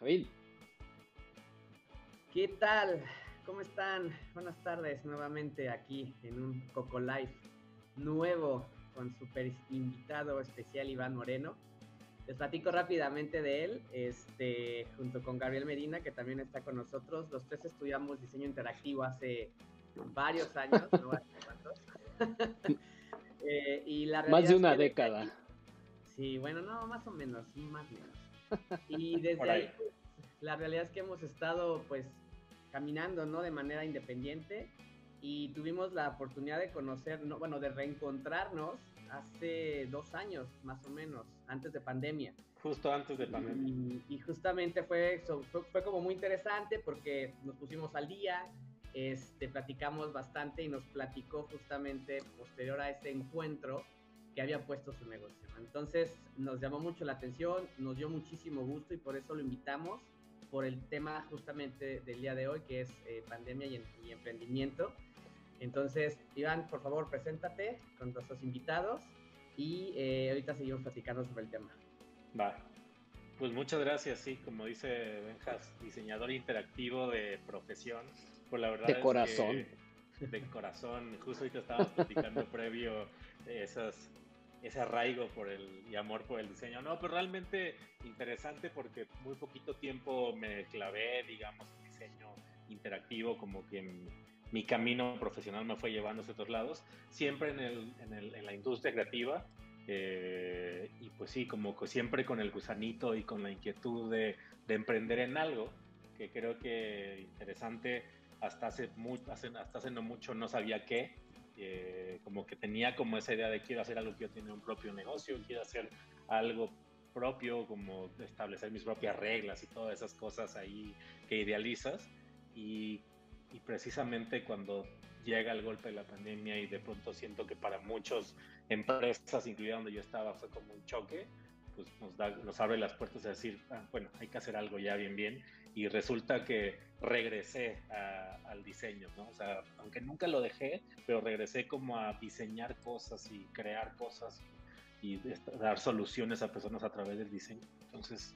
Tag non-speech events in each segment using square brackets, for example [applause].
Javid. ¿Qué tal? ¿Cómo están? Buenas tardes nuevamente aquí en un Coco Life nuevo con super invitado especial Iván Moreno. Les platico rápidamente de él, este, junto con Gabriel Medina, que también está con nosotros. Los tres estudiamos diseño interactivo hace varios años, no hace cuántos. [laughs] eh, y la Más de una década. Sí, bueno, no, más o menos, más o menos. Y [laughs] desde ahí, pues, la realidad es que hemos estado, pues, caminando, ¿no? De manera independiente y tuvimos la oportunidad de conocer, no, bueno, de reencontrarnos hace dos años, más o menos, antes de pandemia. Justo antes de pandemia. Y, justamente fue, fue, fue, como muy interesante porque nos pusimos al día, este, platicamos bastante y nos platicó justamente posterior a ese encuentro que había puesto su negocio. Entonces nos llamó mucho la atención, nos dio muchísimo gusto y por eso lo invitamos por el tema justamente del día de hoy, que es eh, pandemia y, y, emprendimiento. Entonces, Iván, por favor, preséntate con nuestros invitados y eh, ahorita seguimos platicando sobre el tema. Va. Pues muchas gracias, sí, como dice Benjas, diseñador interactivo de profesión. Pues la verdad de corazón. de corazón. Justo ahorita estábamos platicando [laughs] previo esas ese arraigo por el, y amor por el diseño. No, pero realmente interesante porque muy poquito tiempo me clavé, digamos, en diseño interactivo, como que mi camino profesional me fue llevando a otros lados, siempre en, el, en, el, en la industria creativa. Eh, y pues sí, como que siempre con el gusanito y con la inquietud de, de emprender en algo, que creo que interesante, hasta hace, muy, hasta hace no mucho no sabía qué, como que tenía como esa idea de quiero hacer algo, quiero tener un propio negocio, quiero hacer algo propio, como establecer mis propias reglas y todas esas cosas ahí que idealizas. Y, y precisamente cuando llega el golpe de la pandemia y de pronto siento que para muchas empresas, incluida donde yo estaba, fue como un choque, pues nos, da, nos abre las puertas a decir, ah, bueno, hay que hacer algo ya bien, bien. Y resulta que regresé al diseño, ¿no? O sea, aunque nunca lo dejé, pero regresé como a diseñar cosas y crear cosas y, dar soluciones a personas a través del diseño. Entonces,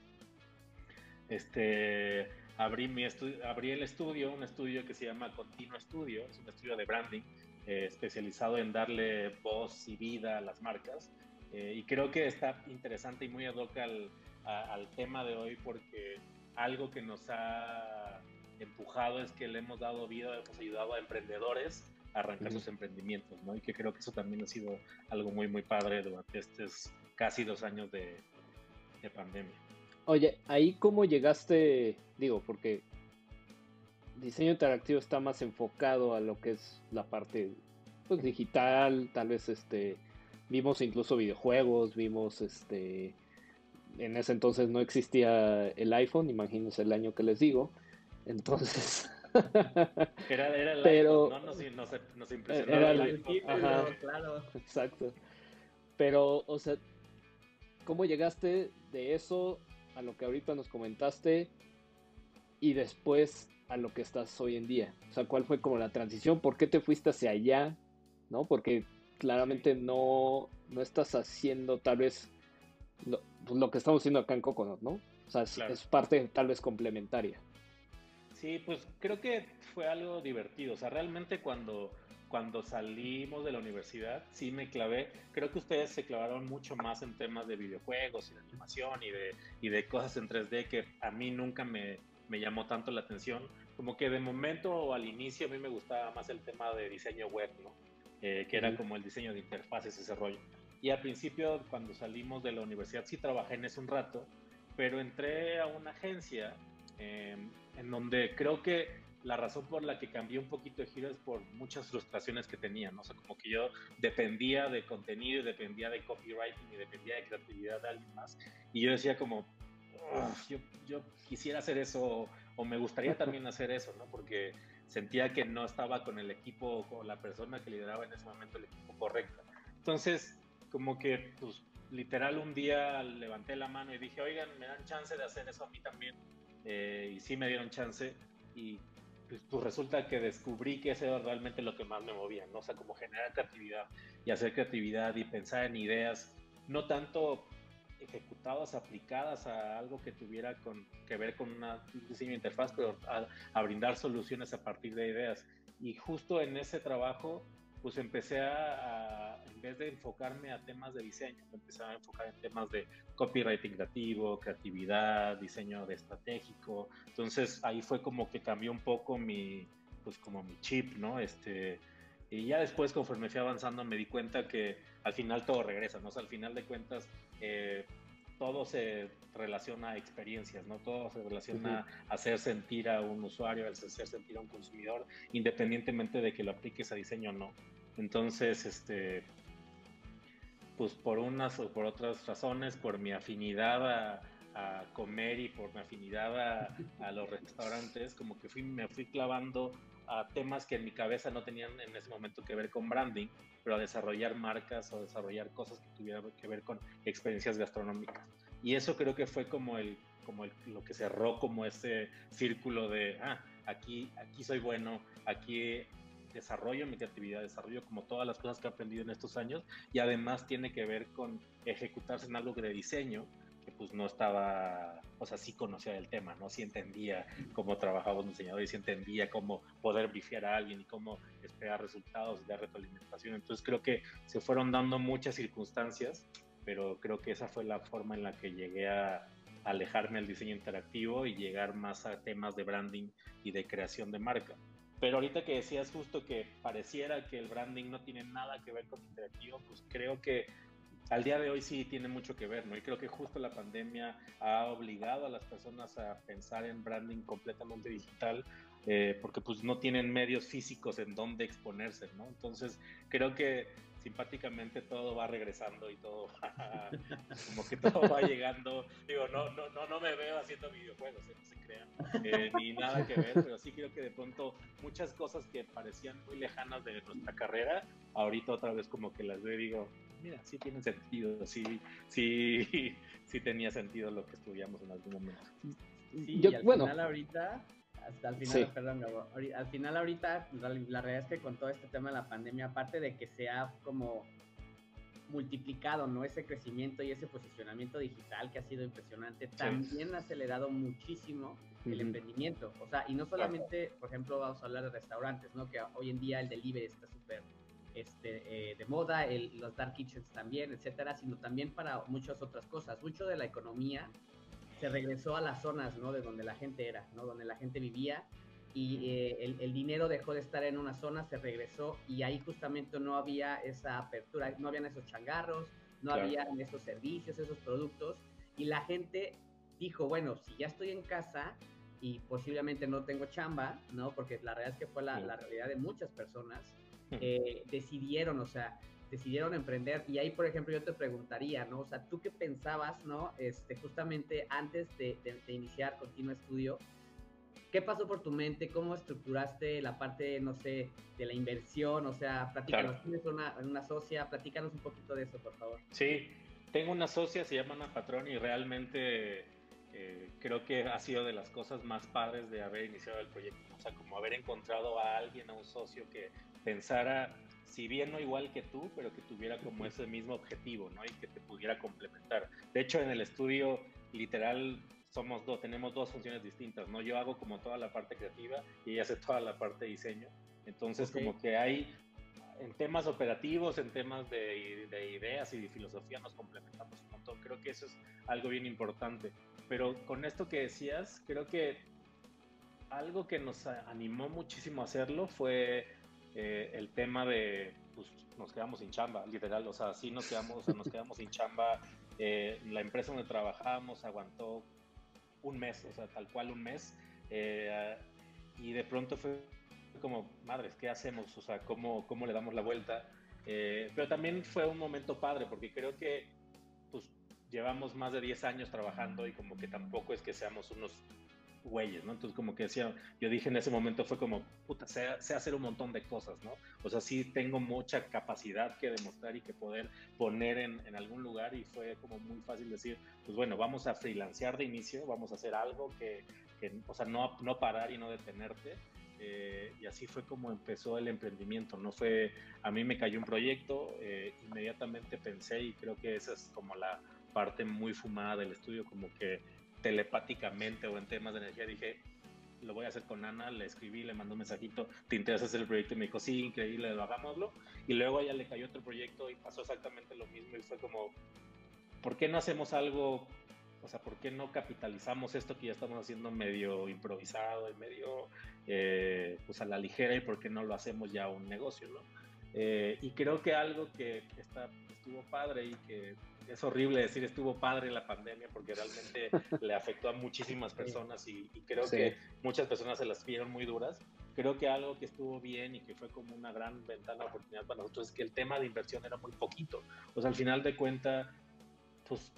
este, abrí, mi abrí el estudio, un estudio que se llama Continuo Estudio, es un estudio de branding eh, especializado en darle voz y vida a las marcas eh, y creo que está interesante y muy ad hoc al, al, tema de hoy porque algo que nos ha empujado es que le hemos dado vida, hemos ayudado a emprendedores a arrancar sus emprendimientos, ¿no? Y que creo que eso también ha sido algo muy, muy padre durante estos casi dos años de, de pandemia. Oye, ahí cómo llegaste, digo, porque diseño interactivo está más enfocado a lo que es la parte pues, digital, tal vez este Vimos incluso videojuegos, vimos este. En ese entonces no existía el iPhone, imagínense el año que les digo. Entonces. [laughs] era, era el Pero, iPhone, ¿no? Nos, nos, impresionó era el, iPhone. Ajá, claro. Exacto. Pero, o sea, ¿cómo llegaste de eso a lo que ahorita nos comentaste y después a lo que estás hoy en día? O sea, ¿cuál fue como la transición? ¿Por qué te fuiste hacia allá? ¿No? Porque claramente no, no estás haciendo tal vez lo, lo, que estamos haciendo acá en Coconut, ¿no? O sea, es, parte tal vez complementaria. Sí, pues creo que fue algo divertido. O sea, realmente cuando, cuando salimos de la universidad, sí me clavé. Creo que ustedes se clavaron mucho más en temas de videojuegos y de animación y de, y de cosas en 3D que a mí nunca me, me llamó tanto la atención. Como que de momento o al inicio a mí me gustaba más el tema de diseño web, ¿no? Eh, que era como el diseño de interfaces, ese rollo. Y al principio, cuando salimos de la universidad, sí trabajé en eso un rato, pero entré a una agencia em, en donde creo que la razón por la que cambié un poquito de giro es por muchas frustraciones que tenía, ¿no? O sea, como que yo dependía de contenido, dependía de copywriting y dependía de creatividad de alguien más. Y yo decía como, yo, yo, quisiera hacer eso o me gustaría también hacer eso, ¿no? Porque sentía que no estaba con el equipo, con la persona que lideraba en ese momento el equipo correcto. Entonces, como que, pues, literal un día levanté la mano y dije, oigan, me dan chance de hacer eso a mí también. Eh, y sí me dieron chance y pues, pues, resulta que descubrí que eso era realmente lo que más me movía, ¿no? O sea, como generar creatividad y hacer creatividad y pensar en ideas, no tanto ejecutadas, aplicadas a algo que tuviera con, que ver con una, un diseño de interfaz, pero a, brindar soluciones a partir de ideas. Y justo en ese trabajo, pues empecé a, en vez de enfocarme a temas de diseño, empecé a enfocar en temas de copywriting creativo, creatividad, diseño de estratégico. Entonces ahí fue como que cambió un poco mi, pues como mi chip, ¿no? Este, y ya después, conforme fui avanzando, me di cuenta que al final todo regresa, ¿no? O sea, al final de cuentas, eh, todo se relaciona a experiencias, ¿no? Todo se relaciona a hacer sentir a un usuario, a hacer sentir a un consumidor, independientemente de que lo apliques a diseño o no. Entonces, este, pues por unas o por otras razones, por mi afinidad a, comer y por mi afinidad a, a, los restaurantes, como que fui, me fui clavando a temas que en mi cabeza no tenían en ese momento que ver con branding, pero a desarrollar marcas o desarrollar cosas que tuvieran que ver con experiencias gastronómicas. Y eso creo que fue como el como el, lo que cerró como ese círculo de, ah, aquí, aquí soy bueno, aquí desarrollo mi creatividad, desarrollo como todas las cosas que he aprendido en estos años y además tiene que ver con ejecutarse en algo de diseño que pues no estaba, o sea, sí conocía el tema, ¿no? Sí entendía cómo trabajaba un diseñador y sí entendía cómo poder brifiar a alguien y cómo esperar resultados dar retroalimentación. Entonces creo que se fueron dando muchas circunstancias, pero creo que esa fue la forma en la que llegué a alejarme del diseño interactivo y llegar más a temas de branding y de creación de marca. Pero ahorita que decías justo que pareciera que el branding no tiene nada que ver con interactivo, pues creo que al día de hoy sí tiene mucho que ver, ¿no? Y creo que justo la pandemia ha obligado a las personas a pensar en branding completamente digital, eh, porque pues no tienen medios físicos en donde exponerse, ¿no? Entonces creo que simpáticamente todo va regresando y todo [laughs] como que todo va llegando. Digo, no, no, no, no me veo haciendo videojuegos, ¿eh? no se crean, eh, ni nada que ver, pero sí creo que de pronto muchas cosas que parecían muy lejanas de nuestra carrera, ahorita otra vez como que las veo digo, mira, sí tiene sentido, sí, sí, [laughs] sí tenía sentido lo que estudiamos en algún momento. Sí, Yo, y al bueno, final ahorita, hasta al final, perdón, al final ahorita, la, realidad es que con todo este tema de la pandemia, aparte de que se ha como multiplicado, ¿no? Ese crecimiento y ese posicionamiento digital que ha sido impresionante, también ha acelerado muchísimo el emprendimiento. O sea, y no solamente, por ejemplo, vamos a hablar de restaurantes, ¿no? Que hoy en día el delivery está súper este, eh, de moda, el, los dark kitchens también, etcétera, sino también para muchas otras cosas. Mucho de la economía se regresó a las zonas, ¿no? De donde la gente era, ¿no? Donde la gente vivía y eh, el, el, dinero dejó de estar en una zona, se regresó y ahí justamente no había esa apertura, no habían esos changarros, no había esos servicios, esos productos y la gente dijo, bueno, si ya estoy en casa y posiblemente no tengo chamba, ¿no? Porque la realidad es que fue la, la realidad de muchas personas, eh, decidieron, o sea, decidieron emprender. Y ahí, por ejemplo, yo te preguntaría, ¿no? O sea, ¿tú qué pensabas, ¿no? Este, justamente antes de, iniciar Continuo Estudio, ¿qué pasó por tu mente? ¿Cómo estructuraste la parte, no sé, de la inversión? O sea, platícanos, tienes una, una socia, platícanos un poquito de eso, por favor. Sí, tengo una socia, se llama Ana Patrón, y realmente eh, creo que ha sido de las cosas más padres de haber iniciado el proyecto. O sea, como haber encontrado a alguien, a un socio que pensara, si bien no igual que tú, pero que tuviera como ese mismo objetivo, ¿no? Y que te pudiera complementar. De hecho, en el estudio, literal, somos dos, tenemos dos funciones distintas, ¿no? Yo hago como toda la parte creativa y ella hace toda la parte de diseño. Entonces, como que hay, en temas operativos, en temas de, de, ideas y de filosofía, nos complementamos un montón. Creo que eso es algo bien importante. Pero con esto que decías, creo que algo que nos animó muchísimo a hacerlo fue eh, el tema de, pues nos quedamos sin chamba, literal, o sea, sí nos quedamos, nos quedamos sin chamba. Eh, la empresa donde trabajábamos aguantó un mes, o sea, tal cual un mes. Eh, y de pronto fue como, madres, ¿qué hacemos? O sea, ¿cómo, cómo le damos la vuelta? pero también fue un momento padre, porque creo que pues llevamos más de 10 años trabajando y como que tampoco es que seamos unos güeyes, ¿no? Entonces, como que decía, yo dije en ese momento fue como, puta, sé, hacer un montón de cosas, ¿no? O sea, sí tengo mucha capacidad que demostrar y que poder poner en, en algún lugar y fue como muy fácil decir, pues bueno, vamos a freelancear de inicio, vamos a hacer algo que, que o sea, no, no parar y no detenerte. Eh, y así fue como empezó el emprendimiento, ¿no? Fue, a mí me cayó un proyecto, eh, inmediatamente pensé y creo que esa es como la, parte muy fumada del estudio, como que telepáticamente o en temas de energía dije, lo voy a hacer con Ana, le escribí, le mandó un mensajito, ¿te interesa hacer el proyecto? Y me dijo, sí, increíble, hagámoslo. Y luego a ella le cayó otro proyecto y pasó exactamente lo mismo y fue como, ¿por qué no hacemos algo? O sea, ¿por qué no capitalizamos esto que ya estamos haciendo medio improvisado y medio eh, pues a la ligera y por qué no lo hacemos ya un negocio, ¿no? Eh, y creo que algo que está, estuvo padre y que es horrible decir estuvo padre la pandemia porque realmente [laughs] le afectó a muchísimas personas y, creo que muchas personas se las vieron muy duras. Creo que algo que estuvo bien y que fue como una gran ventana de oportunidad para nosotros es que el tema de inversión era muy poquito. Pues al final de cuenta, pues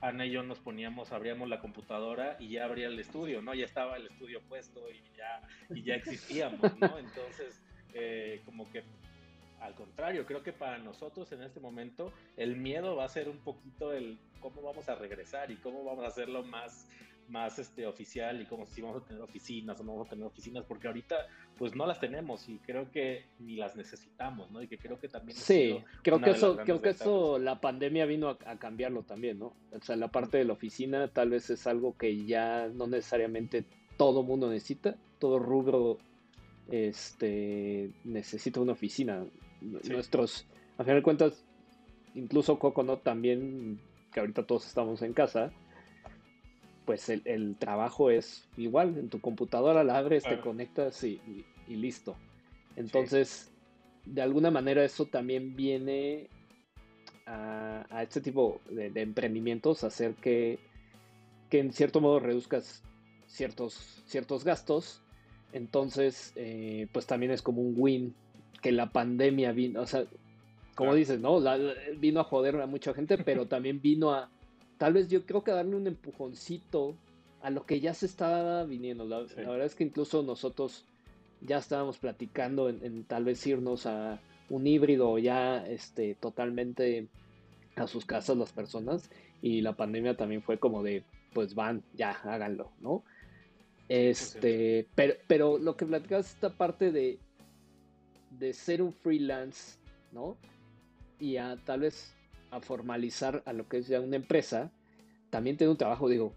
Ana y yo nos poníamos, abríamos la computadora y ya abría el estudio, ¿no? Ya estaba el estudio puesto y ya, y ya existíamos, ¿no? [laughs] Entonces, eh, como que al contrario, creo que para nosotros en este momento el miedo va a ser un poquito el cómo vamos a regresar y cómo vamos a hacerlo más, más este, oficial y cómo si vamos a tener oficinas o no vamos a tener oficinas, porque ahorita pues no las tenemos y creo que ni las necesitamos, ¿no? Y que creo que también... Sí, creo que eso, creo que eso, la pandemia vino a, a, cambiarlo también, ¿no? O sea, la parte de la oficina tal vez es algo que ya no necesariamente todo mundo necesita, todo rubro este necesita una oficina nuestros, a final de cuentas, incluso no también, que ahorita todos estamos en casa, pues el, trabajo es igual, en tu computadora la abres, te conectas y, listo. Entonces, de alguna manera eso también viene a, este tipo de, emprendimientos, hacer que, que en cierto modo reduzcas ciertos, ciertos gastos. Entonces, eh, pues también es como un win que la pandemia vino, o sea, como dices, ¿no? vino a joder a mucha gente, pero [laughs] también vino a, tal vez yo creo que darle un empujoncito a lo que ya se estaba viniendo. La, verdad es que incluso nosotros ya estábamos platicando en, tal vez irnos a un híbrido ya este, totalmente a sus casas las personas y la pandemia también fue como de, pues van, ya, háganlo, ¿no? Este, pero, pero lo que platicas esta parte de de ser un freelance, ¿no? Y a tal vez a formalizar a lo que es ya una empresa, también tener un trabajo, digo,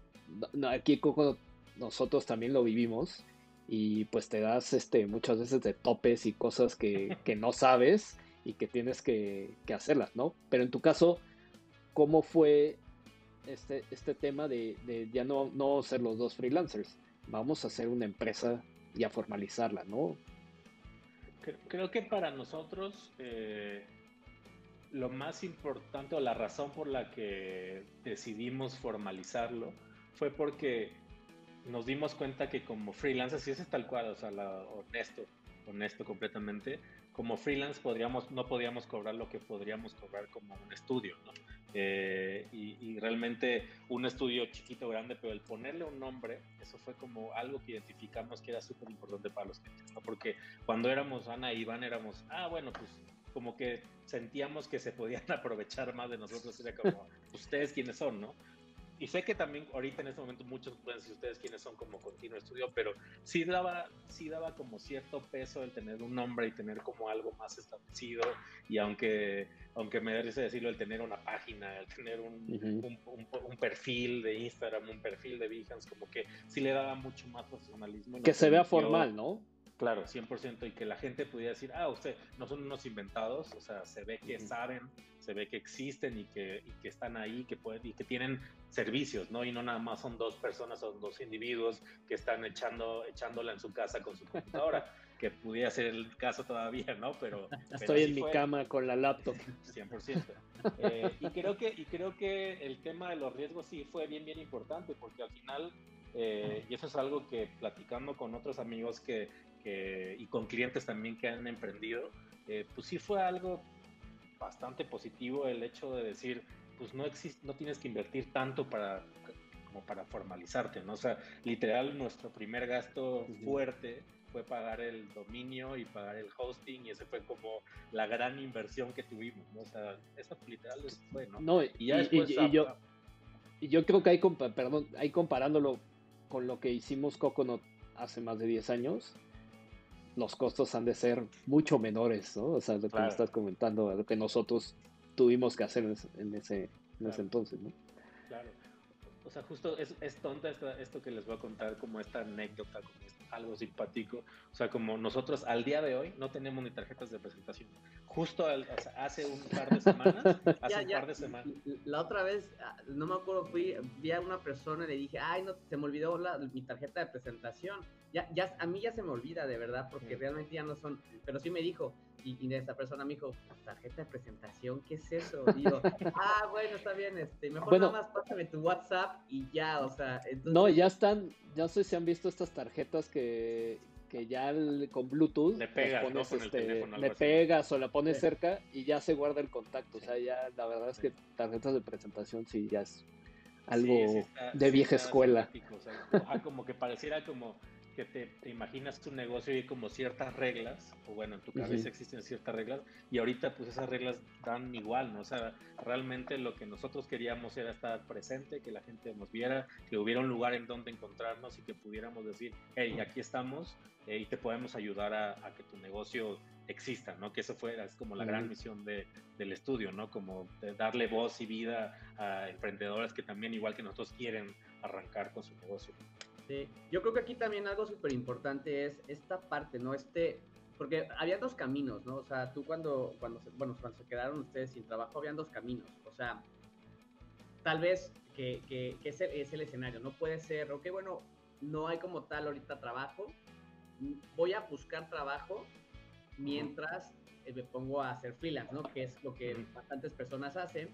aquí Coco nosotros también lo vivimos y pues te das este muchas veces de topes y cosas que, [laughs] no sabes y que tienes que, hacerlas, ¿no? Pero en tu caso, ¿cómo fue este, este tema de, de, ya no, no ser los dos freelancers? Vamos a hacer una empresa y a formalizarla, ¿no? Creo que para nosotros eh, lo más importante o la razón por la que decidimos formalizarlo fue porque nos dimos cuenta que como freelancers, y eso es tal cual, o sea, honesto, honesto completamente, como freelance podríamos, no podíamos cobrar lo que podríamos cobrar como un estudio, ¿no? Eh, y, realmente un estudio chiquito, grande, pero el ponerle un nombre, eso fue como algo que identificamos que era súper importante para los clientes, ¿no? Porque cuando éramos Ana y Iván éramos, ah, bueno, pues como que sentíamos que se podían [laughs] aprovechar más de nosotros, era como, ustedes quiénes son, ¿no? Y sé que también ahorita en este momento muchos pueden decir ustedes quiénes son como continuo estudio, pero sí daba, sí daba como cierto peso el tener un nombre y tener como algo más establecido y aunque, aunque me merece decirlo, el tener una página, el tener un, un, perfil de Instagram, un perfil de Behance, como que sí le daba mucho más profesionalismo. Que se vea formal, ¿no? Claro, 100%, y que la gente pudiera decir, ah, usted no son unos inventados, o sea, se ve que saben, se ve que existen y que, y que están ahí, que pueden, y que tienen servicios, ¿no? Y no nada más son dos personas, son dos individuos que están echando, echándola en su casa con su computadora, [laughs] que pudiera ser el caso todavía, ¿no? Pero... [laughs] Estoy en mi cama con la laptop. [laughs] 100%. Eh, y, creo que, y creo que el tema de los riesgos sí fue bien, bien importante, porque al final... Eh, y eso es algo que platicando con otros amigos que y con clientes también que han emprendido, eh, pues sí fue algo bastante positivo el hecho de decir, pues no existe, no tienes que invertir tanto para como para formalizarte, ¿no? O sea, literal nuestro primer gasto fuerte fue pagar el dominio y pagar el hosting y ese fue como la gran inversión que tuvimos, ¿no? O sea, eso literal fue, ¿no? No, y, ya después, y, yo, y yo creo que ahí, perdón, ahí comparándolo con lo que hicimos Coconut hace más de 10 años, los costos han de ser mucho menores, ¿no? O sea, lo que me estás comentando, lo que nosotros tuvimos que hacer en ese, en ese, entonces, ¿no? O sea, justo es, es tonta esto que les voy a contar como esta anécdota, como algo simpático. O sea, como nosotros al día de hoy no tenemos ni tarjetas de presentación. Justo hace un par de semanas, [laughs] hace un par de semanas. La otra vez, ah, no me acuerdo, fui, vi a una persona y le dije, ay, no, se me olvidó mi tarjeta de presentación. Ya, ya, a mí ya se me olvida, de verdad, porque realmente ya no son, pero sí me dijo, y, y esta persona me dijo, tarjeta de presentación, ¿qué es eso? Yo, [laughs] ah, bueno, está bien, este, mejor nada más pásame tu WhatsApp y ya, o sea, entonces... No, ya están, ya sé si han visto estas tarjetas que, que ya con Bluetooth le pegas, pones, este, le pegas o la pones cerca y ya se guarda el contacto, o sea, ya la verdad es que tarjetas de presentación sí ya es algo de vieja escuela. como que pareciera como que te, imaginas tu negocio y como ciertas reglas, o bueno, en tu cabeza existen ciertas reglas, y ahorita pues esas reglas dan igual, ¿no? O sea, realmente lo que nosotros queríamos era estar presente, que la gente nos viera, que hubiera un lugar en donde encontrarnos y que pudiéramos decir, hey, aquí estamos eh, y te podemos ayudar a, que tu negocio exista, ¿no? Que eso fuera, es como la gran misión de, del estudio, ¿no? Como darle voz y vida a emprendedores que también, igual que nosotros, quieren arrancar con su negocio. Sí, yo creo que aquí también algo súper importante es esta parte, ¿no? Este, porque había dos caminos, ¿no? O sea, tú cuando, cuando, se, bueno, cuando se quedaron ustedes sin trabajo, habían dos caminos. O sea, tal vez que, que, que es, el, es, el, escenario, no puede ser, ok, bueno, no hay como tal ahorita trabajo, voy a buscar trabajo mientras eh, me pongo a hacer freelance, ¿no? Que es lo que bastantes personas hacen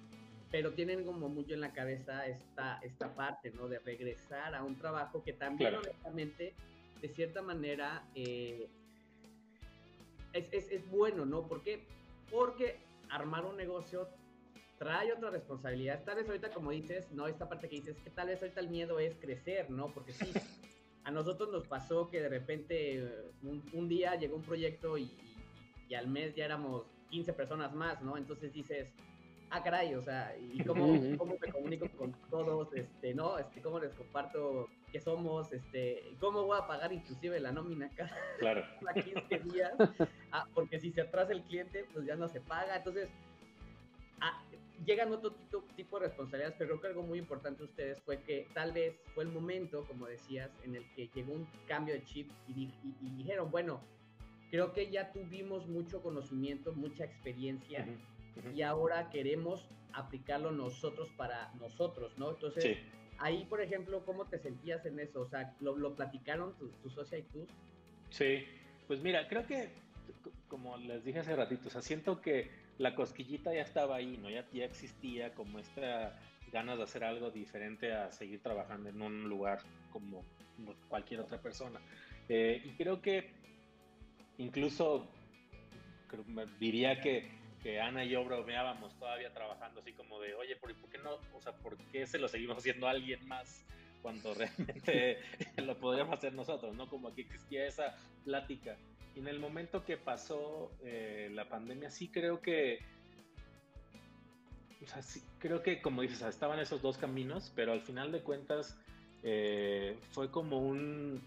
pero tienen como mucho en la cabeza esta, esta parte, ¿no? De regresar a un trabajo que también, honestamente, de cierta manera, eh, es, es, es, bueno, ¿no? ¿Por qué? Porque armar un negocio trae otra responsabilidad. Tal vez ahorita, como dices, ¿no? Esta parte que dices, que tal vez ahorita el miedo es crecer, ¿no? Porque sí, a nosotros nos pasó que de repente un, un día llegó un proyecto y, y, y al mes ya éramos 15 personas más, ¿no? Entonces dices, ah, caray, o sea, y cómo, cómo me comunico con todos, este, ¿no? Este, cómo les comparto qué somos, este, cómo voy a pagar inclusive la nómina cada, claro. [laughs] 15 días, ah, porque si se atrasa el cliente, pues ya no se paga, entonces, ah, llegan otro tipo, tipo de responsabilidades, pero creo que algo muy importante de ustedes fue que tal vez fue el momento, como decías, en el que llegó un cambio de chip y, dijeron, bueno, creo que ya tuvimos mucho conocimiento, mucha experiencia, y ahora queremos aplicarlo nosotros para nosotros, ¿no? Entonces, ahí, por ejemplo, ¿cómo te sentías en eso? O sea, ¿lo, lo platicaron tu, tu socia y tú? Sí, pues mira, creo que, como les dije hace ratito, o sea, siento que la cosquillita ya estaba ahí, ¿no? Ya, ya existía como esta ganas de hacer algo diferente a seguir trabajando en un lugar como cualquier otra persona. Eh, y creo que incluso diría que que Ana y yo bromeábamos todavía trabajando así como de, oye, ¿por, qué no? O sea, ¿por qué se lo seguimos haciendo a alguien más cuando [laughs] realmente lo podríamos hacer nosotros, ¿no? Como que existía esa plática. Y en el momento que pasó eh, la pandemia, sí creo que, o sea, sí, creo que como dices, estaban esos dos caminos, pero al final de cuentas eh, fue como un,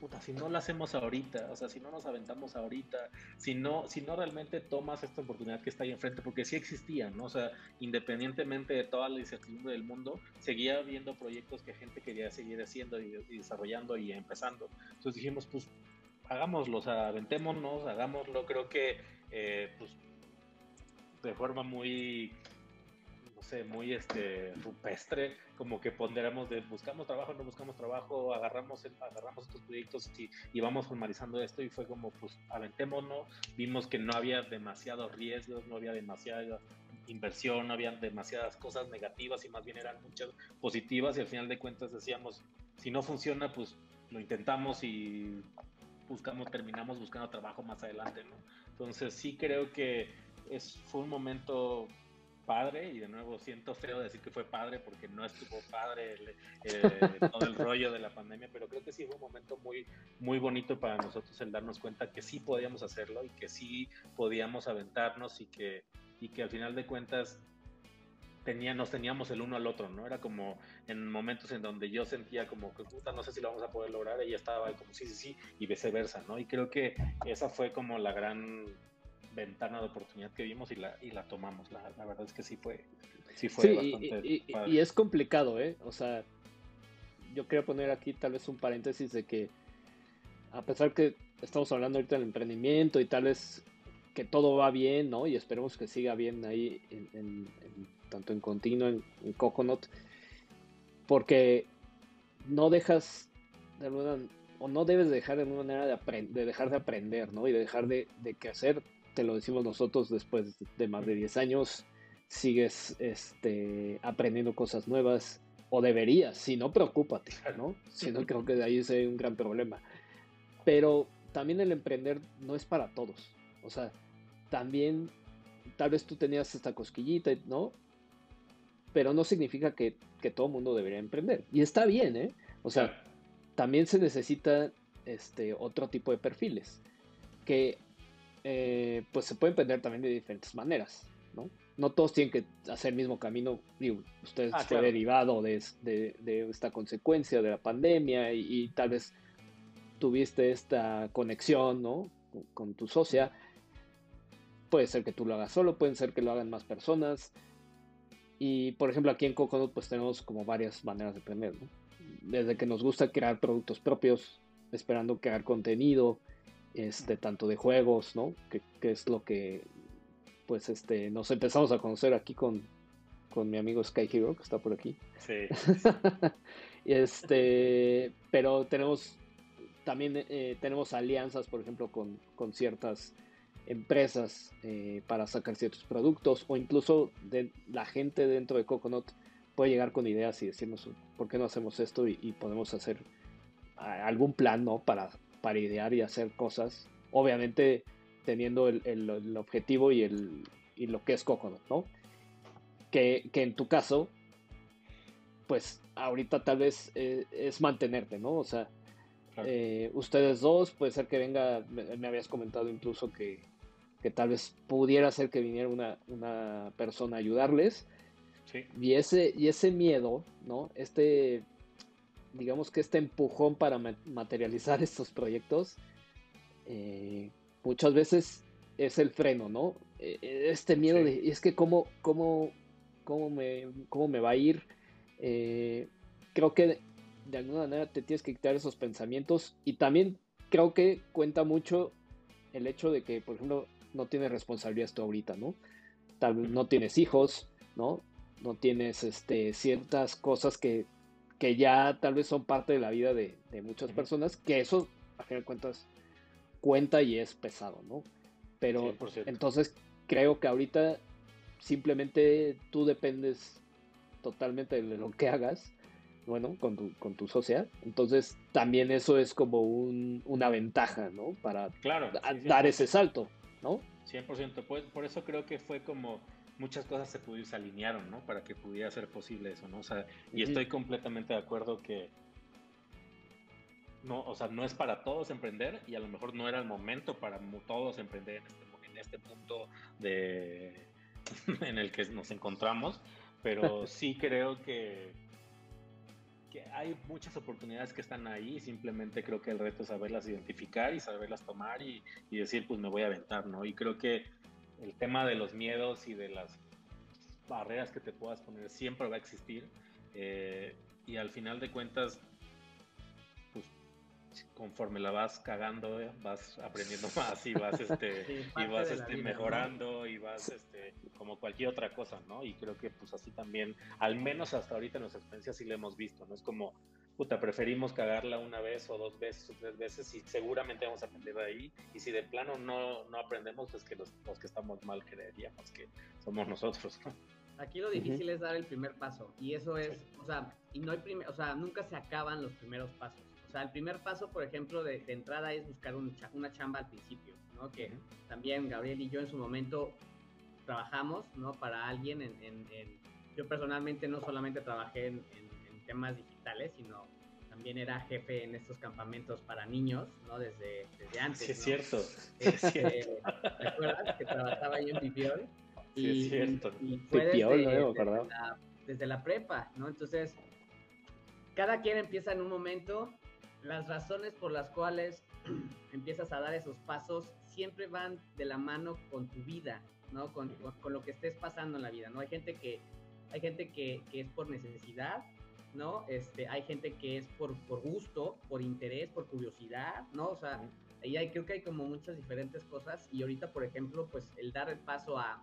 puta, si no lo hacemos ahorita, o sea, si no nos aventamos ahorita, si no, si no realmente tomas esta oportunidad que está ahí enfrente, porque sí existía, ¿no? O sea, independientemente de toda la incertidumbre del mundo, seguía habiendo proyectos que gente quería seguir haciendo y, desarrollando y empezando. Entonces dijimos, pues, hagámoslo, o sea, aventémonos, hagámoslo. Creo que, eh, pues, de forma muy sé, muy este, rupestre, como que ponderamos de buscamos trabajo, no buscamos trabajo, agarramos, agarramos estos proyectos y, y, vamos formalizando esto y fue como, pues, aventémonos, vimos que no había demasiados riesgos, no había demasiada inversión, no había demasiadas cosas negativas y más bien eran muchas positivas y al final de cuentas decíamos, si no funciona, pues lo intentamos y buscamos, terminamos buscando trabajo más adelante, ¿no? Entonces sí creo que es, fue un momento padre, y de nuevo siento feo decir que fue padre porque no estuvo padre todo el rollo de la pandemia, pero creo que sí fue un momento muy, muy bonito para nosotros el darnos cuenta que sí podíamos hacerlo y que sí podíamos aventarnos y que, y que al final de cuentas tenía, nos teníamos el uno al otro, ¿no? Era como en momentos en donde yo sentía como que, puta, no sé si lo vamos a poder lograr, ella estaba como sí, sí, sí, y viceversa, ¿no? Y creo que esa fue como la gran ventana de oportunidad que vimos y la, y la tomamos. La, la verdad es que sí fue, sí fue bastante. Y, y, es complicado, ¿eh? O sea, yo quería poner aquí tal vez un paréntesis de que a pesar que estamos hablando ahorita del emprendimiento y tal vez que todo va bien, ¿no? Y esperemos que siga bien ahí, en, tanto en Continuo, en, en, Coconut, porque no dejas de alguna, o no debes dejar de alguna manera de, de dejar de aprender, ¿no? Y de dejar de, de hacer, te lo decimos nosotros después de más de 10 años, sigues este, aprendiendo cosas nuevas, o deberías, si no, preocúpate, ¿no? Si no, creo que de ahí es un gran problema. Pero también el emprender no es para todos. O sea, también tal vez tú tenías esta cosquillita, ¿no? Pero no significa que, que todo mundo debería emprender. Y está bien, ¿eh? O sea, también se necesita este, otro tipo de perfiles que eh, pues se pueden emprender también de diferentes maneras, ¿no? No todos tienen que hacer el mismo camino. Digo, usted ah, fue derivado de, de, esta consecuencia de la pandemia y tal vez tuviste esta conexión, ¿no? Con, tu socia. Puede ser que tú lo hagas solo, puede ser que lo hagan más personas. Y por ejemplo, aquí en Coconut, pues tenemos como varias maneras de aprender, ¿no? Desde que nos gusta crear productos propios, esperando crear contenido, este, tanto de juegos, ¿no? Que, es lo que, pues, este, nos empezamos a conocer aquí con, con mi amigo Sky Hero, que está por aquí. Sí. [laughs] este, pero tenemos también eh, tenemos alianzas, por ejemplo, con, con ciertas empresas eh, para sacar ciertos productos o incluso de, la gente dentro de Coconut puede llegar con ideas y decirnos por qué no hacemos esto y, podemos hacer algún plan ¿no? para, para idear y hacer cosas, obviamente teniendo el, el, objetivo y, el, y lo que es Coconut, ¿no? Que, que en tu caso, pues ahorita tal vez eh, es mantenerte, ¿no? O sea, eh, ustedes dos, puede ser que venga, me, habías comentado incluso que, que, tal vez pudiera ser que viniera una, una persona a ayudarles. Y, ese, y ese miedo, ¿no? Este, digamos que este empujón para materializar [laughs] estos proyectos, eh, muchas veces es el freno, ¿no? E, e, este miedo de, es que cómo, cómo, cómo, me, cómo me va a ir. Eh, creo que de alguna manera te tienes que quitar esos pensamientos y también creo que cuenta mucho el hecho de que, por ejemplo, no tienes responsabilidades tú ahorita, ¿no? Tal vez no tienes hijos, ¿no? No tienes este, ciertas cosas que, que ya tal vez son parte de la vida de, muchas personas, que eso, a fin de cuentas, cuenta y es pesado, ¿no? Pero entonces creo que ahorita simplemente tú dependes totalmente de lo que hagas bueno, con tu, con tu socia. Entonces, también eso es como un, una ventaja, ¿no? Para claro, dar ese salto, ¿no? 100%. Pues, por eso creo que fue como muchas cosas se, pudieron, se alinearon, ¿no? Para que pudiera ser posible eso, ¿no? O sea, y estoy completamente de acuerdo que no, o sea, no es para todos emprender y a lo mejor no era el momento para todos emprender en este, en este punto de [laughs] en el que nos encontramos, pero [laughs] sí creo que que hay muchas oportunidades que están ahí, simplemente creo que el reto es saberlas identificar y saberlas tomar y, decir, pues me voy a aventar, ¿no? Y creo que el tema de los miedos y de las barreras que te puedas poner siempre va a existir eh, y al final de cuentas conforme la vas cagando, eh, vas aprendiendo [laughs] más y vas, este, y vas este, mejorando y vas este, como cualquier otra cosa, ¿no? Y creo que pues así también, al menos hasta ahorita en nuestra experiencia sí lo hemos visto, ¿no? Es como, puta, preferimos cagarla una vez o dos veces o tres veces y seguramente vamos a aprender de ahí. Y si de plano no, no aprendemos, pues que los, los que estamos mal creeríamos que somos nosotros, ¿no? Aquí lo difícil es dar el primer paso y eso es, o sea, y no hay primer, o sea, nunca se acaban los primeros pasos. O sea, el primer paso, por ejemplo, de, entrada es buscar una chamba al principio, ¿no? Que también Gabriel y yo en su momento trabajamos, ¿no? Para alguien en... yo personalmente no solamente trabajé en, temas digitales, sino también era jefe en estos campamentos para niños, ¿no? Desde, desde antes. Sí, es cierto. Este, [laughs] ¿Te acuerdas que trabajaba yo en Pipiol? Y, sí, es cierto. Y, fue desde, la, desde la prepa, ¿no? Entonces, cada quien empieza en un momento las razones por las cuales [clears throat] empiezas a dar esos pasos siempre van de la mano con tu vida, ¿no? Con, con, lo que estés pasando en la vida, ¿no? Hay gente que, hay gente que, que es por necesidad, ¿no? Este, hay gente que es por, por gusto, por interés, por curiosidad, ¿no? O sea, ahí hay, creo que hay como muchas diferentes cosas y ahorita, por ejemplo, pues el dar el paso a,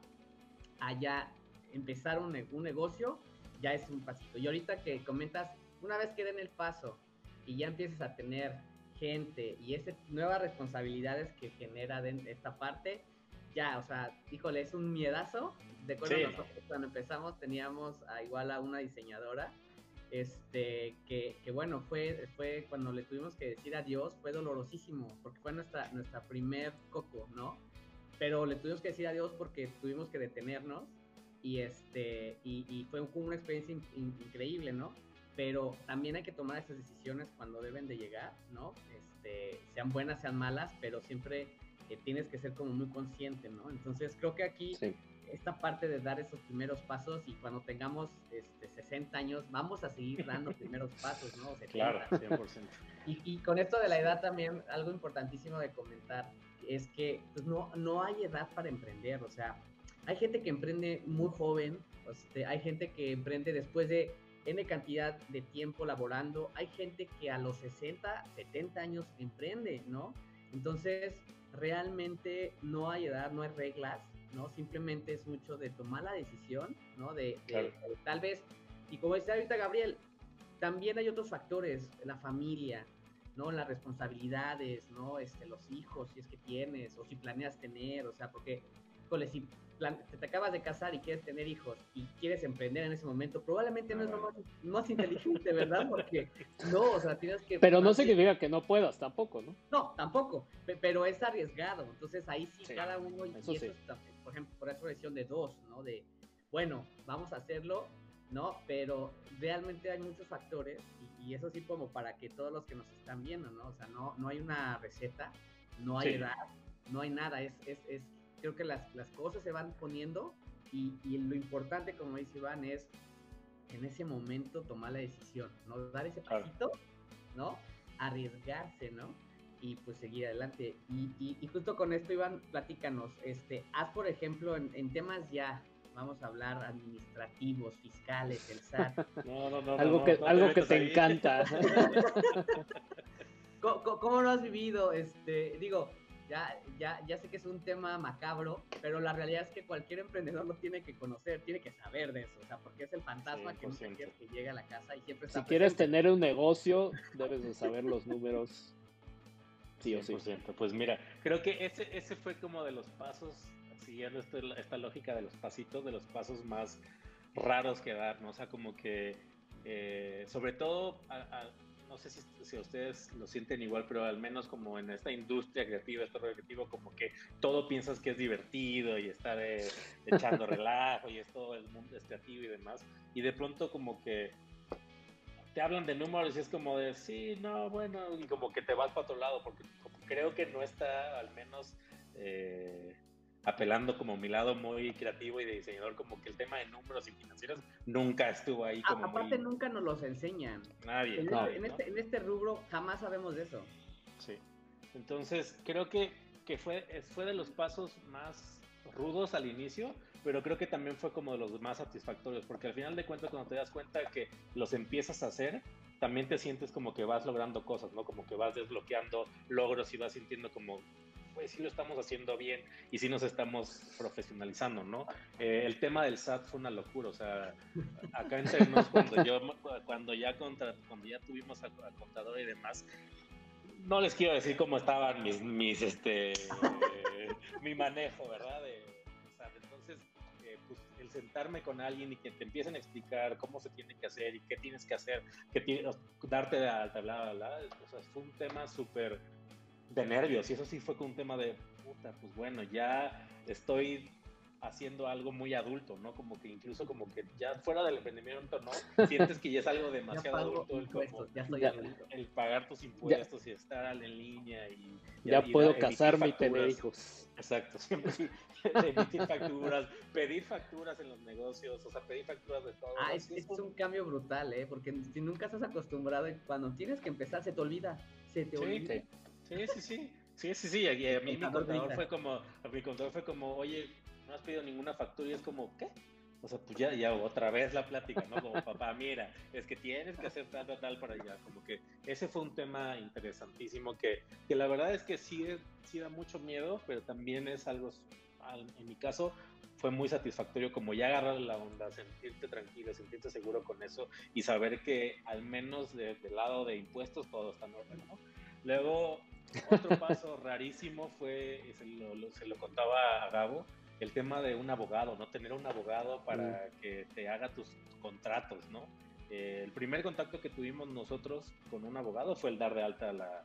a ya empezar un, un negocio, ya es un pasito. Y ahorita que comentas, una vez que den el paso y ya empieces a tener gente y esas nuevas responsabilidades que genera de esta parte, ya, o sea, híjole, es un miedazo. De acuerdo, nosotros cuando empezamos teníamos a, igual a una diseñadora, este, que, que, bueno, fue, fue cuando le tuvimos que decir adiós, fue dolorosísimo, porque fue nuestra, nuestra primer coco, ¿no? Pero le tuvimos que decir adiós porque tuvimos que detenernos y, este, y, fue una experiencia increíble, ¿no? Pero también hay que tomar esas decisiones cuando deben de llegar, ¿no? Este, sean buenas, sean malas, pero siempre eh, tienes que ser como muy consciente, ¿no? Entonces creo que aquí esta parte de dar esos primeros pasos y cuando tengamos este, 60 años vamos a seguir dando primeros pasos, ¿no? Claro, 100%. Y, y, con esto de la edad también, algo importantísimo de comentar es que pues, no, no hay edad para emprender, o sea, hay gente que emprende muy joven, este, hay gente que emprende después de N cantidad de tiempo laborando, hay gente que a los 60, 70 años emprende, ¿no? Entonces, realmente no hay edad, no hay reglas, ¿no? Simplemente es mucho de tomar la decisión, ¿no? De, tal vez, y como decía ahorita Gabriel, también hay otros factores, la familia, ¿no? Las responsabilidades, ¿no? Este, los hijos, si es que tienes, o si planeas tener, o sea, porque, híjole, si te, acabas de casar y quieres tener hijos y quieres emprender en ese momento, probablemente no es lo más, inteligente, ¿verdad? Porque [laughs] no, o sea, tienes que... Pero no significa que no puedas tampoco, ¿no? No, tampoco, pero es arriesgado, entonces ahí sí, cada uno, y eso, por ejemplo, por esa decisión de dos, ¿no? De, bueno, vamos a hacerlo, ¿no? Pero realmente hay muchos factores y, eso sí como para que todos los que nos están viendo, ¿no? O sea, no, no hay una receta, no hay edad, no hay nada, es, es, es creo que las, las cosas se van poniendo y, y, lo importante, como dice Iván, es en ese momento tomar la decisión, ¿no? Dar ese pasito, ¿no? Arriesgarse, ¿no? Y pues seguir adelante. Y, y, justo con esto, Iván, platícanos, este, haz por ejemplo en, en temas ya, vamos a hablar administrativos, fiscales, el SAT. [laughs] No, no, no. Algo que, algo que te encanta. [laughs] ¿Cómo, ¿Cómo, lo has vivido? Este, digo, ya, ya, ya sé que es un tema macabro, pero la realidad es que cualquier emprendedor lo tiene que conocer, tiene que saber de eso, o sea, porque es el fantasma que no quieres que llegue a la casa y siempre está Si quieres tener un negocio, debes de saber los números. Sí o sí. Pues mira, creo que ese, ese fue como de los pasos, siguiendo esta lógica de los pasitos, de los pasos más raros que dar, ¿no? O sea, como que, eh, sobre todo, a, no sé si, si, ustedes lo sienten igual, pero al menos como en esta industria creativa, este creativo, como que todo piensas que es divertido y estar eh, echando [laughs] relajo y es todo el mundo es creativo y demás. Y de pronto como que te hablan de números y es como de, sí, no, bueno, y como que te vas para otro lado, porque creo que no está al menos... Eh, apelando como mi lado muy creativo y de diseñador, como que el tema de números y financieros nunca estuvo ahí. Como aparte nunca nos los enseñan. Nadie. En, este, en, este, en, este, rubro jamás sabemos de eso. Sí. Entonces creo que, que fue, fue de los pasos más rudos al inicio, pero creo que también fue como de los más satisfactorios, porque al final de cuentas cuando te das cuenta que los empiezas a hacer, también te sientes como que vas logrando cosas, ¿no? Como que vas desbloqueando logros y vas sintiendo como pues sí lo estamos haciendo bien y sí nos estamos profesionalizando, ¿no? Eh, el tema del SAT fue una locura, o sea, acá entre nos, cuando, yo, cuando, ya, contra, cuando ya tuvimos al, contador y demás, no les quiero decir cómo estaban mis, mis este, mi manejo, ¿verdad? De, eh, el sentarme con alguien y que te empiecen a explicar cómo se tiene que hacer y qué tienes que hacer, que darte de alta, bla, bla, bla, o sea, fue un tema súper de nervios. Y eso sí fue un tema de, puta, pues bueno, ya estoy haciendo algo muy adulto, ¿no? Como que incluso como que ya fuera del emprendimiento, ¿no? [laughs] Sientes que ya es algo demasiado adulto el, como, el, pagar tus impuestos y estar en línea y... Ya, puedo casarme y tener hijos. Exacto, siempre [laughs] emitir facturas, pedir facturas en los negocios, o sea, pedir facturas de todo. Ah, es, es, un cambio brutal, ¿eh? Porque si nunca estás acostumbrado, cuando tienes que empezar se te olvida, se te olvida. Sí, sí, sí. Sí, sí, sí, a mí mi contador fue como, a mi contador fue como, oye, no has pedido ninguna factura y es como, ¿qué? O sea, pues ya, ya otra vez la plática, ¿no? Como papá, mira, es que tienes que hacer tal, tal, tal para allá. Como que ese fue un tema interesantísimo que, que la verdad es que sí, sí da mucho miedo, pero también es algo, en mi caso, fue muy satisfactorio como ya agarrar la onda, sentirte tranquilo, sentirte seguro con eso y saber que al menos del lado de impuestos todo está en orden, ¿no? Luego, otro [laughs] paso rarísimo fue, se lo, se lo contaba a Gabo, el tema de un abogado, ¿no? Tener un abogado para que te haga tus contratos, ¿no? Eh, el primer contacto que tuvimos nosotros con un abogado fue el dar de alta, la,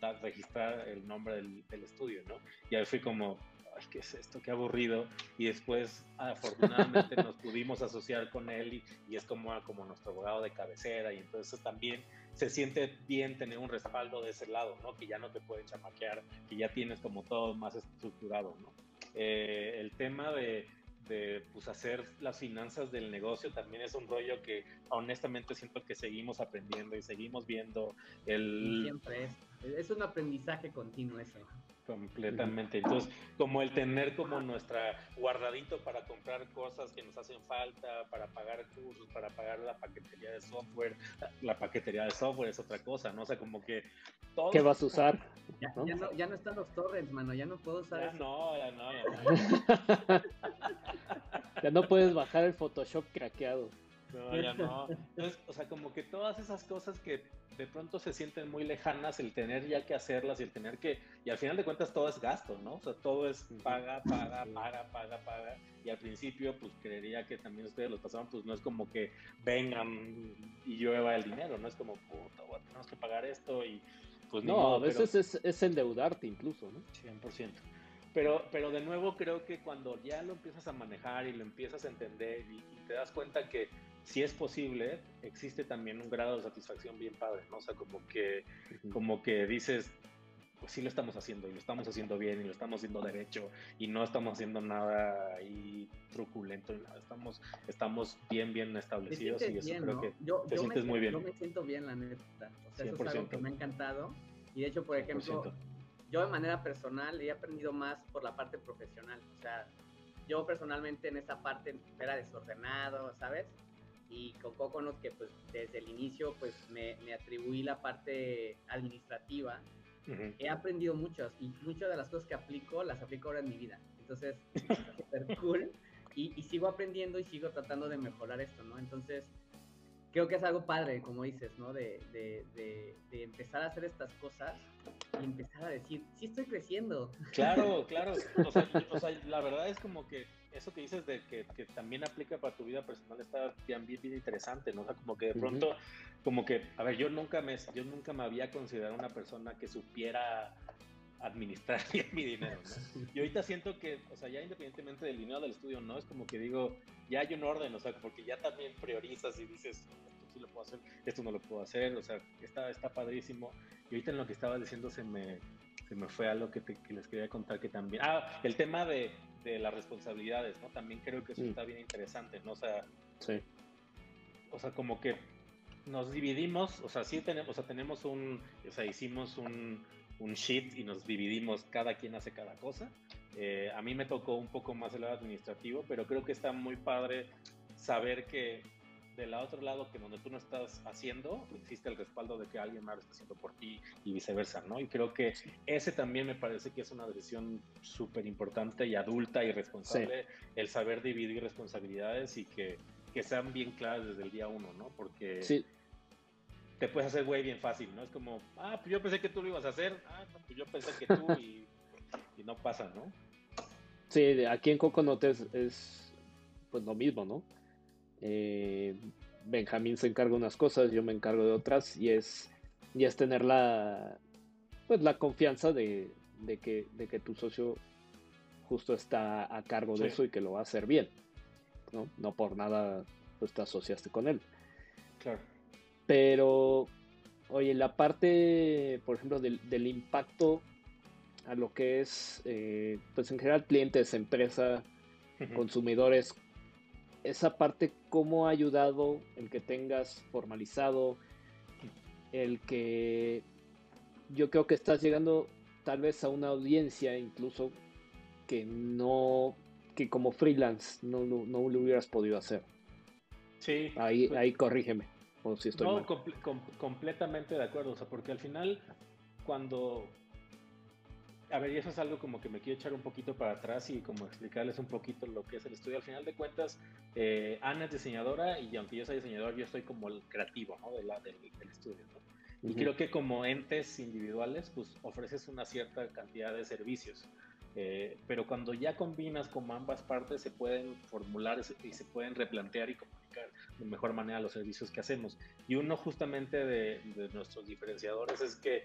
dar, registrar el nombre del, estudio, ¿no? Y ahí fui como, ay, ¿qué es esto? Qué aburrido. Y después, afortunadamente, [laughs] nos pudimos asociar con él y, es como, como nuestro abogado de cabecera. Y entonces también se siente bien tener un respaldo de ese lado, ¿no? Que ya no te pueden chamaquear, que ya tienes como todo más estructurado, ¿no? Eh, el tema de, pues, hacer las finanzas del negocio también es un rollo que honestamente siento que seguimos aprendiendo y seguimos viendo el... Siempre es, es un aprendizaje continuo eso. Completamente. Entonces, como el tener como nuestra guardadito para comprar cosas que nos hacen falta, para pagar cursos, para pagar la paquetería de software. La paquetería de software es otra cosa, ¿no? O sea, como que todo... ¿Qué vas a usar? Ya ¿no? Ya, no, están los torrents, mano. Ya no puedo usar ya No, ya no, ya no. [laughs] ya no puedes bajar el Photoshop craqueado. No, ya no. [laughs] Entonces, o sea, como que todas esas cosas que de pronto se sienten muy lejanas, el tener ya que hacerlas y el tener que, y al final de cuentas todo es gasto, ¿no? O sea, todo es paga, paga, paga, paga, paga. Y al principio, pues creería que también ustedes lo pasaban, pues no es como que vengan y llueva el dinero, no es como, puta, tenemos que pagar esto y pues no. a veces es, es endeudarte incluso, ¿no? 100%. Pero, pero de nuevo creo que cuando ya lo empiezas a manejar y lo empiezas a entender y te das cuenta que si es posible, existe también un grado de satisfacción bien padre, ¿no? O sea, como que, como que dices, pues sí lo estamos haciendo y lo estamos haciendo bien y lo estamos haciendo derecho y no estamos haciendo nada ahí truculento estamos, estamos bien, bien establecidos y eso creo que te sientes muy bien. Yo me siento bien, la neta. O sea, eso es algo que me ha encantado y de hecho, por ejemplo, yo de manera personal he aprendido más por la parte profesional, o sea, yo personalmente en esa parte era desordenado, ¿sabes? Y con Coconut que pues desde el inicio pues me, me atribuí la parte administrativa, he aprendido muchas y muchas de las cosas que aplico las aplico ahora en mi vida. Entonces, [laughs] es súper cool y, y, sigo aprendiendo y sigo tratando de mejorar esto, ¿no? Entonces, creo que es algo padre, como dices, ¿no? De, de, de, de empezar a hacer estas cosas y empezar a decir, sí estoy creciendo. Claro, claro. [laughs] O sea, o sea, la verdad es como que eso que dices de que, que, también aplica para tu vida personal está bien, bien interesante, ¿no? O sea, como que de pronto, como que, a ver, yo nunca me, yo nunca me había considerado una persona que supiera administrar [laughs] bien mi dinero, ¿no? Y ahorita siento que, o sea, ya independientemente del dinero del estudio, ¿no? Es como que digo, ya hay un orden, o sea, porque ya también priorizas y dices, esto sí lo puedo hacer, esto no lo puedo hacer, o sea, está, está padrísimo. Y ahorita en lo que estaba diciendo se me, se me fue algo que, que les quería contar que también, ah, el tema de de las responsabilidades, ¿no? También creo que eso mm. está bien interesante, ¿no? O sea, sí. o sea, como que nos dividimos, o sea, sí tenemos, o sea, tenemos un, o sea, hicimos un, un sheet y nos dividimos, cada quien hace cada cosa. Eh, a mí me tocó un poco más el lado administrativo, pero creo que está muy padre saber que del otro lado que donde tú no estás haciendo, existe el respaldo de que alguien más lo está haciendo por ti y viceversa, ¿no? Y creo que ese también me parece que es una decisión súper importante y adulta y responsable, el saber dividir responsabilidades y que, que, sean bien claras desde el día uno, ¿no? Porque sí. te puedes hacer güey bien fácil, ¿no? Es como, ah, pues yo pensé que tú lo ibas a hacer, ah, pues yo pensé que tú y, y no pasa, ¿no? Sí, aquí en Coconut es, es pues lo mismo, ¿no? Eh, Benjamín se encarga de unas cosas, yo me encargo de otras y es, y es tener la, pues, la confianza de, que, de que tu socio justo está a cargo de eso y que lo va a hacer bien. ¿no? no por nada pues, te asociaste con él. Claro. Pero, oye, la parte, por ejemplo, del, impacto a lo que es, eh, pues en general, clientes, empresa, consumidores, esa parte, ¿cómo ha ayudado el que tengas formalizado, el que yo creo que estás llegando tal vez a una audiencia incluso que no, que como freelance no, no, lo hubieras podido hacer. Sí. Ahí, ahí corrígeme, o si estoy no, completamente de acuerdo, o sea, porque al final, cuando a ver, y eso es algo como que me quiero echar un poquito para atrás y como explicarles un poquito lo que es el estudio. Al final de cuentas, eh, Ana es diseñadora y aunque yo soy diseñador, yo soy como el creativo ¿no? de la, del, estudio. ¿no? Y creo que como entes individuales, pues ofreces una cierta cantidad de servicios. Eh, pero cuando ya combinas como ambas partes, se pueden formular y se pueden replantear y comunicar de mejor manera los servicios que hacemos. Y uno justamente de, de nuestros diferenciadores es que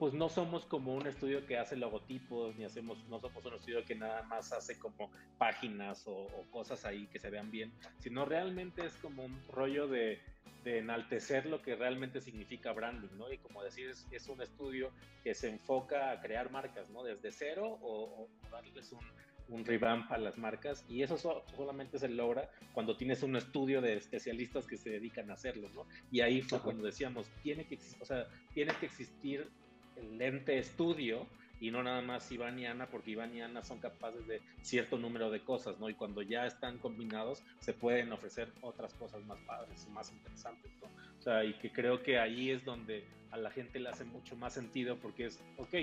pues no somos como un estudio que hace logotipos, ni hacemos, no somos un estudio que nada más hace como páginas o, cosas ahí que se vean bien, sino realmente es como un rollo de, enaltecer lo que realmente significa branding, ¿no? Y como decir, es, un estudio que se enfoca a crear marcas, ¿no? Desde cero o, darles un, un revamp a las marcas y eso solamente se logra cuando tienes un estudio de especialistas que se dedican a hacerlo, ¿no? Y ahí fue cuando decíamos, tiene que, o sea, tiene que existir el lente estudio y no nada más Iván y Ana, porque Iván y Ana son capaces de cierto número de cosas, ¿no? Y cuando ya están combinados, se pueden ofrecer otras cosas más padres y más interesantes, ¿no? O sea, y que creo que ahí es donde a la gente le hace mucho más sentido, porque es, ok,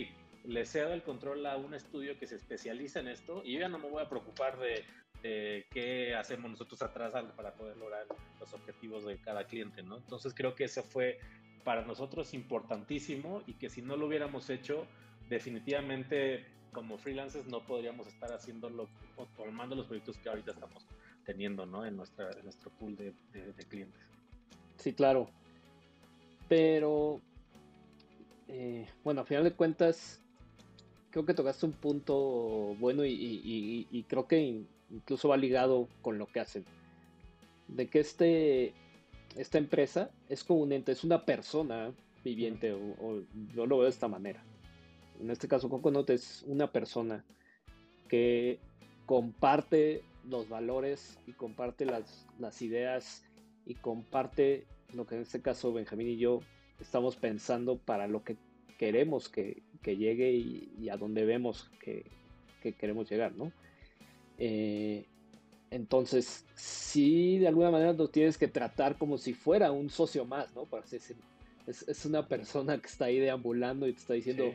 le cedo el control a un estudio que se especializa en esto y yo ya no me voy a preocupar de, de qué hacemos nosotros atrás para poder lograr los objetivos de cada cliente, ¿no? Entonces creo que ese fue para nosotros importantísimo y que si no lo hubiéramos hecho, definitivamente como freelancers no podríamos estar haciéndolo o tomando los proyectos que ahorita estamos teniendo ¿no? en, nuestra, nuestro pool de, clientes. Sí, claro. Pero, eh, bueno, a final de cuentas, creo que tocaste un punto bueno y creo que incluso va ligado con lo que hacen. De que este esta empresa es como un ente, es una persona viviente, o, yo lo veo de esta manera. En este caso, Coconut es una persona que comparte los valores y comparte las, las ideas y comparte lo que en este caso Benjamín y yo estamos pensando para lo que queremos que, llegue y, a dónde vemos que, queremos llegar, ¿no? Eh, entonces, sí, de alguna manera lo tienes que tratar como si fuera un socio más, ¿no? Para es, es, una persona que está ahí deambulando y te está diciendo,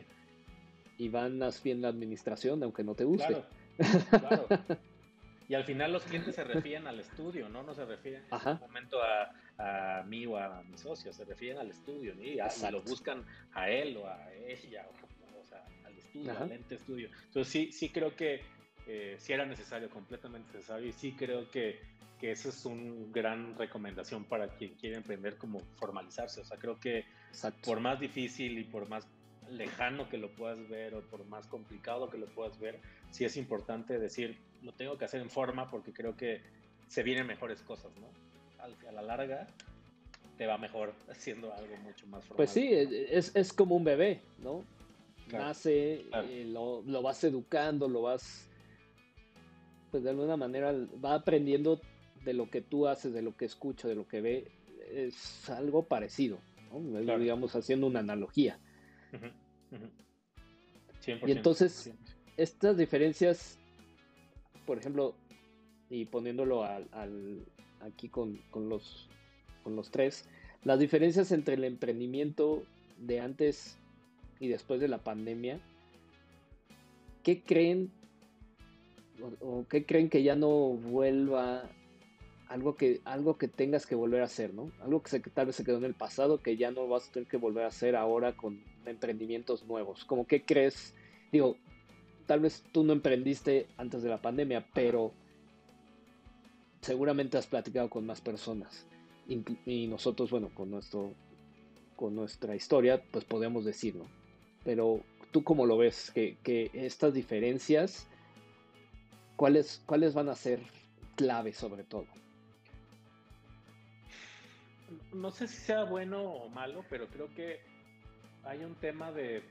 Iván, haz bien la administración, aunque no te guste. Claro, Y al final los clientes se refieren al estudio, ¿no? No se refieren en un momento a, a, mí o a mi socio, se refieren al estudio, ¿no? Y, lo buscan a él o a ella, o, sea, al estudio, al ente estudio. Entonces sí, sí creo que eh, si era necesario, completamente necesario. Y sí creo que, que eso es una gran recomendación para quien quiere emprender como formalizarse. O sea, creo que por más difícil y por más lejano que lo puedas ver o por más complicado que lo puedas ver, sí es importante decir, lo tengo que hacer en forma porque creo que se vienen mejores cosas, ¿no? A la larga te va mejor [laughs] haciendo algo mucho más formal. Pues sí, es, es como un bebé, ¿no? Nace, eh, lo, lo, vas educando, lo vas pues de alguna manera va aprendiendo de lo que tú haces, de lo que escucha, de lo que ve, es algo parecido, digamos haciendo una analogía. y entonces, estas diferencias, por ejemplo, y poniéndolo al, aquí con, los, con los tres, las diferencias entre el emprendimiento de antes y después de la pandemia, ¿qué creen o, qué creen que ya no vuelva algo que, algo que tengas que volver a hacer, ¿no? Algo que se, tal vez se quedó en el pasado que ya no vas a tener que volver a hacer ahora con emprendimientos nuevos. Como qué crees, digo, tal vez tú no emprendiste antes de la pandemia, pero seguramente has platicado con más personas. Y, nosotros, bueno, con nuestro con nuestra historia, pues podemos decirlo. Pero tú cómo lo ves, que, que estas diferencias ¿cuáles, ¿cuáles van a ser clave sobre todo? No sé si sea bueno o malo, pero creo que hay un tema de...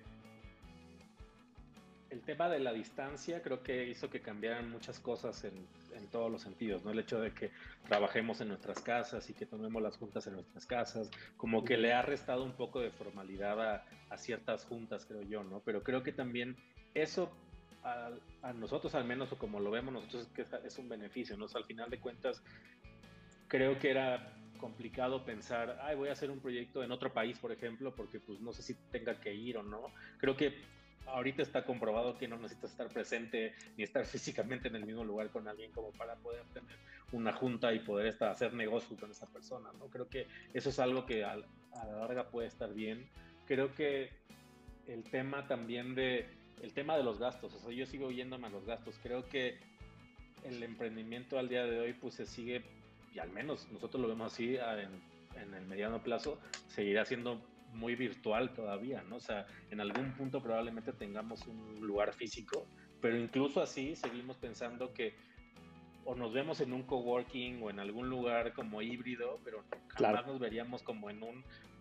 el tema de la distancia creo que hizo que cambiaran muchas cosas en, en, todos los sentidos, ¿no? El hecho de que trabajemos en nuestras casas y que tomemos las juntas en nuestras casas, como que le ha restado un poco de formalidad a, a ciertas juntas, creo yo, ¿no? Pero creo que también eso a, a, nosotros al menos, o como lo vemos nosotros, es que es un beneficio, ¿no? O sea, al final de cuentas, creo que era complicado pensar, ay, voy a hacer un proyecto en otro país, por ejemplo, porque pues no sé si tenga que ir o no. Creo que ahorita está comprobado que no necesitas estar presente ni estar [laughs] físicamente en el mismo lugar con alguien como para poder tener una junta y poder estar, hacer negocio con esa persona, ¿no? Creo que eso es algo que a, a la larga puede estar bien. Creo que el tema también de, el tema de los gastos, o sea, yo sigo yéndome a los gastos, creo que el emprendimiento al día de hoy pues se sigue, y al menos nosotros lo vemos así en, en el mediano plazo, seguirá siendo muy virtual todavía, ¿no? O sea, en algún punto probablemente tengamos un lugar físico, pero incluso así seguimos pensando que o nos vemos en un coworking o en algún lugar como híbrido, pero jamás claro. nos veríamos como en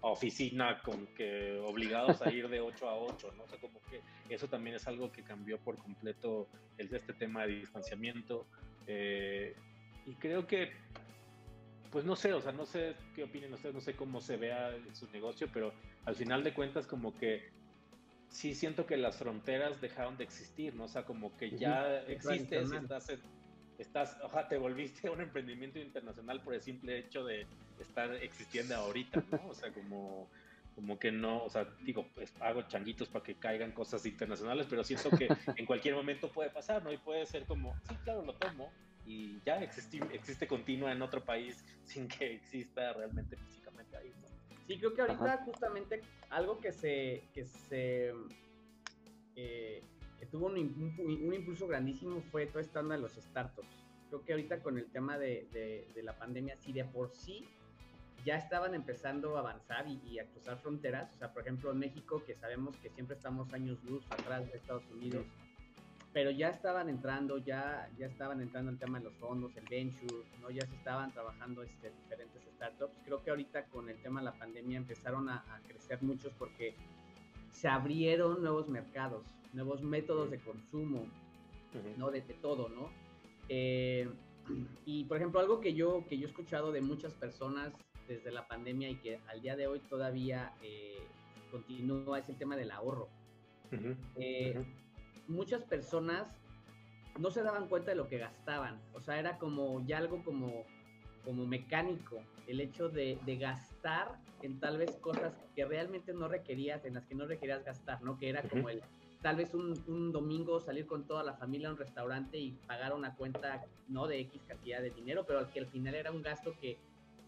una oficina con que obligados a ir de 8 a 8, ¿no? O sea, como que eso también es algo que cambió por completo el, este tema de distanciamiento. Eh, y creo que pues no sé, o sea, no sé qué opinen ustedes, no sé cómo se vea su negocio, pero al final de cuentas como que sí siento que las fronteras dejaron de existir, ¿no? O sea, como que ya existes estás, en, estás, te volviste un emprendimiento internacional por el simple hecho de estar existiendo ahorita, ¿no? O sea, como, como que no, o sea, digo, pues hago changuitos para que caigan cosas internacionales, pero siento que en cualquier momento puede pasar, ¿no? Y puede ser como, sí, claro, lo tomo, y ya existe, existe continua en otro país sin que exista realmente físicamente ahí. ¿no? Sí, creo que ahorita Ajá. justamente algo que se, que se eh, que tuvo un, un, un, impulso grandísimo fue todo esta onda de los startups. Creo que ahorita con el tema de, de, de la pandemia, si de por sí ya estaban empezando a avanzar y, y, a cruzar fronteras, o sea, por ejemplo, en México, que sabemos que siempre estamos años luz atrás de Estados Unidos, pero ya estaban entrando, ya, ya estaban entrando el tema de los fondos, el venture, ¿no? ya se estaban trabajando este, diferentes startups. Creo que ahorita con el tema de la pandemia empezaron a, a crecer muchos porque se abrieron nuevos mercados, nuevos métodos de consumo. ¿no? De, de, todo, ¿no? Eh, [clears throat] y por ejemplo, algo que yo, que yo he escuchado de muchas personas desde la pandemia y que al día de hoy todavía eh, continúa es el tema del ahorro. Eh, muchas personas no se daban cuenta de lo que gastaban. O sea, era como ya algo como, como mecánico, el hecho de, de, gastar en tal vez cosas que realmente no requerías, en las que no requerías gastar, ¿no? Que era como el, tal vez un, un, domingo salir con toda la familia a un restaurante y pagar una cuenta, ¿no? De X cantidad de dinero, pero que al final era un gasto que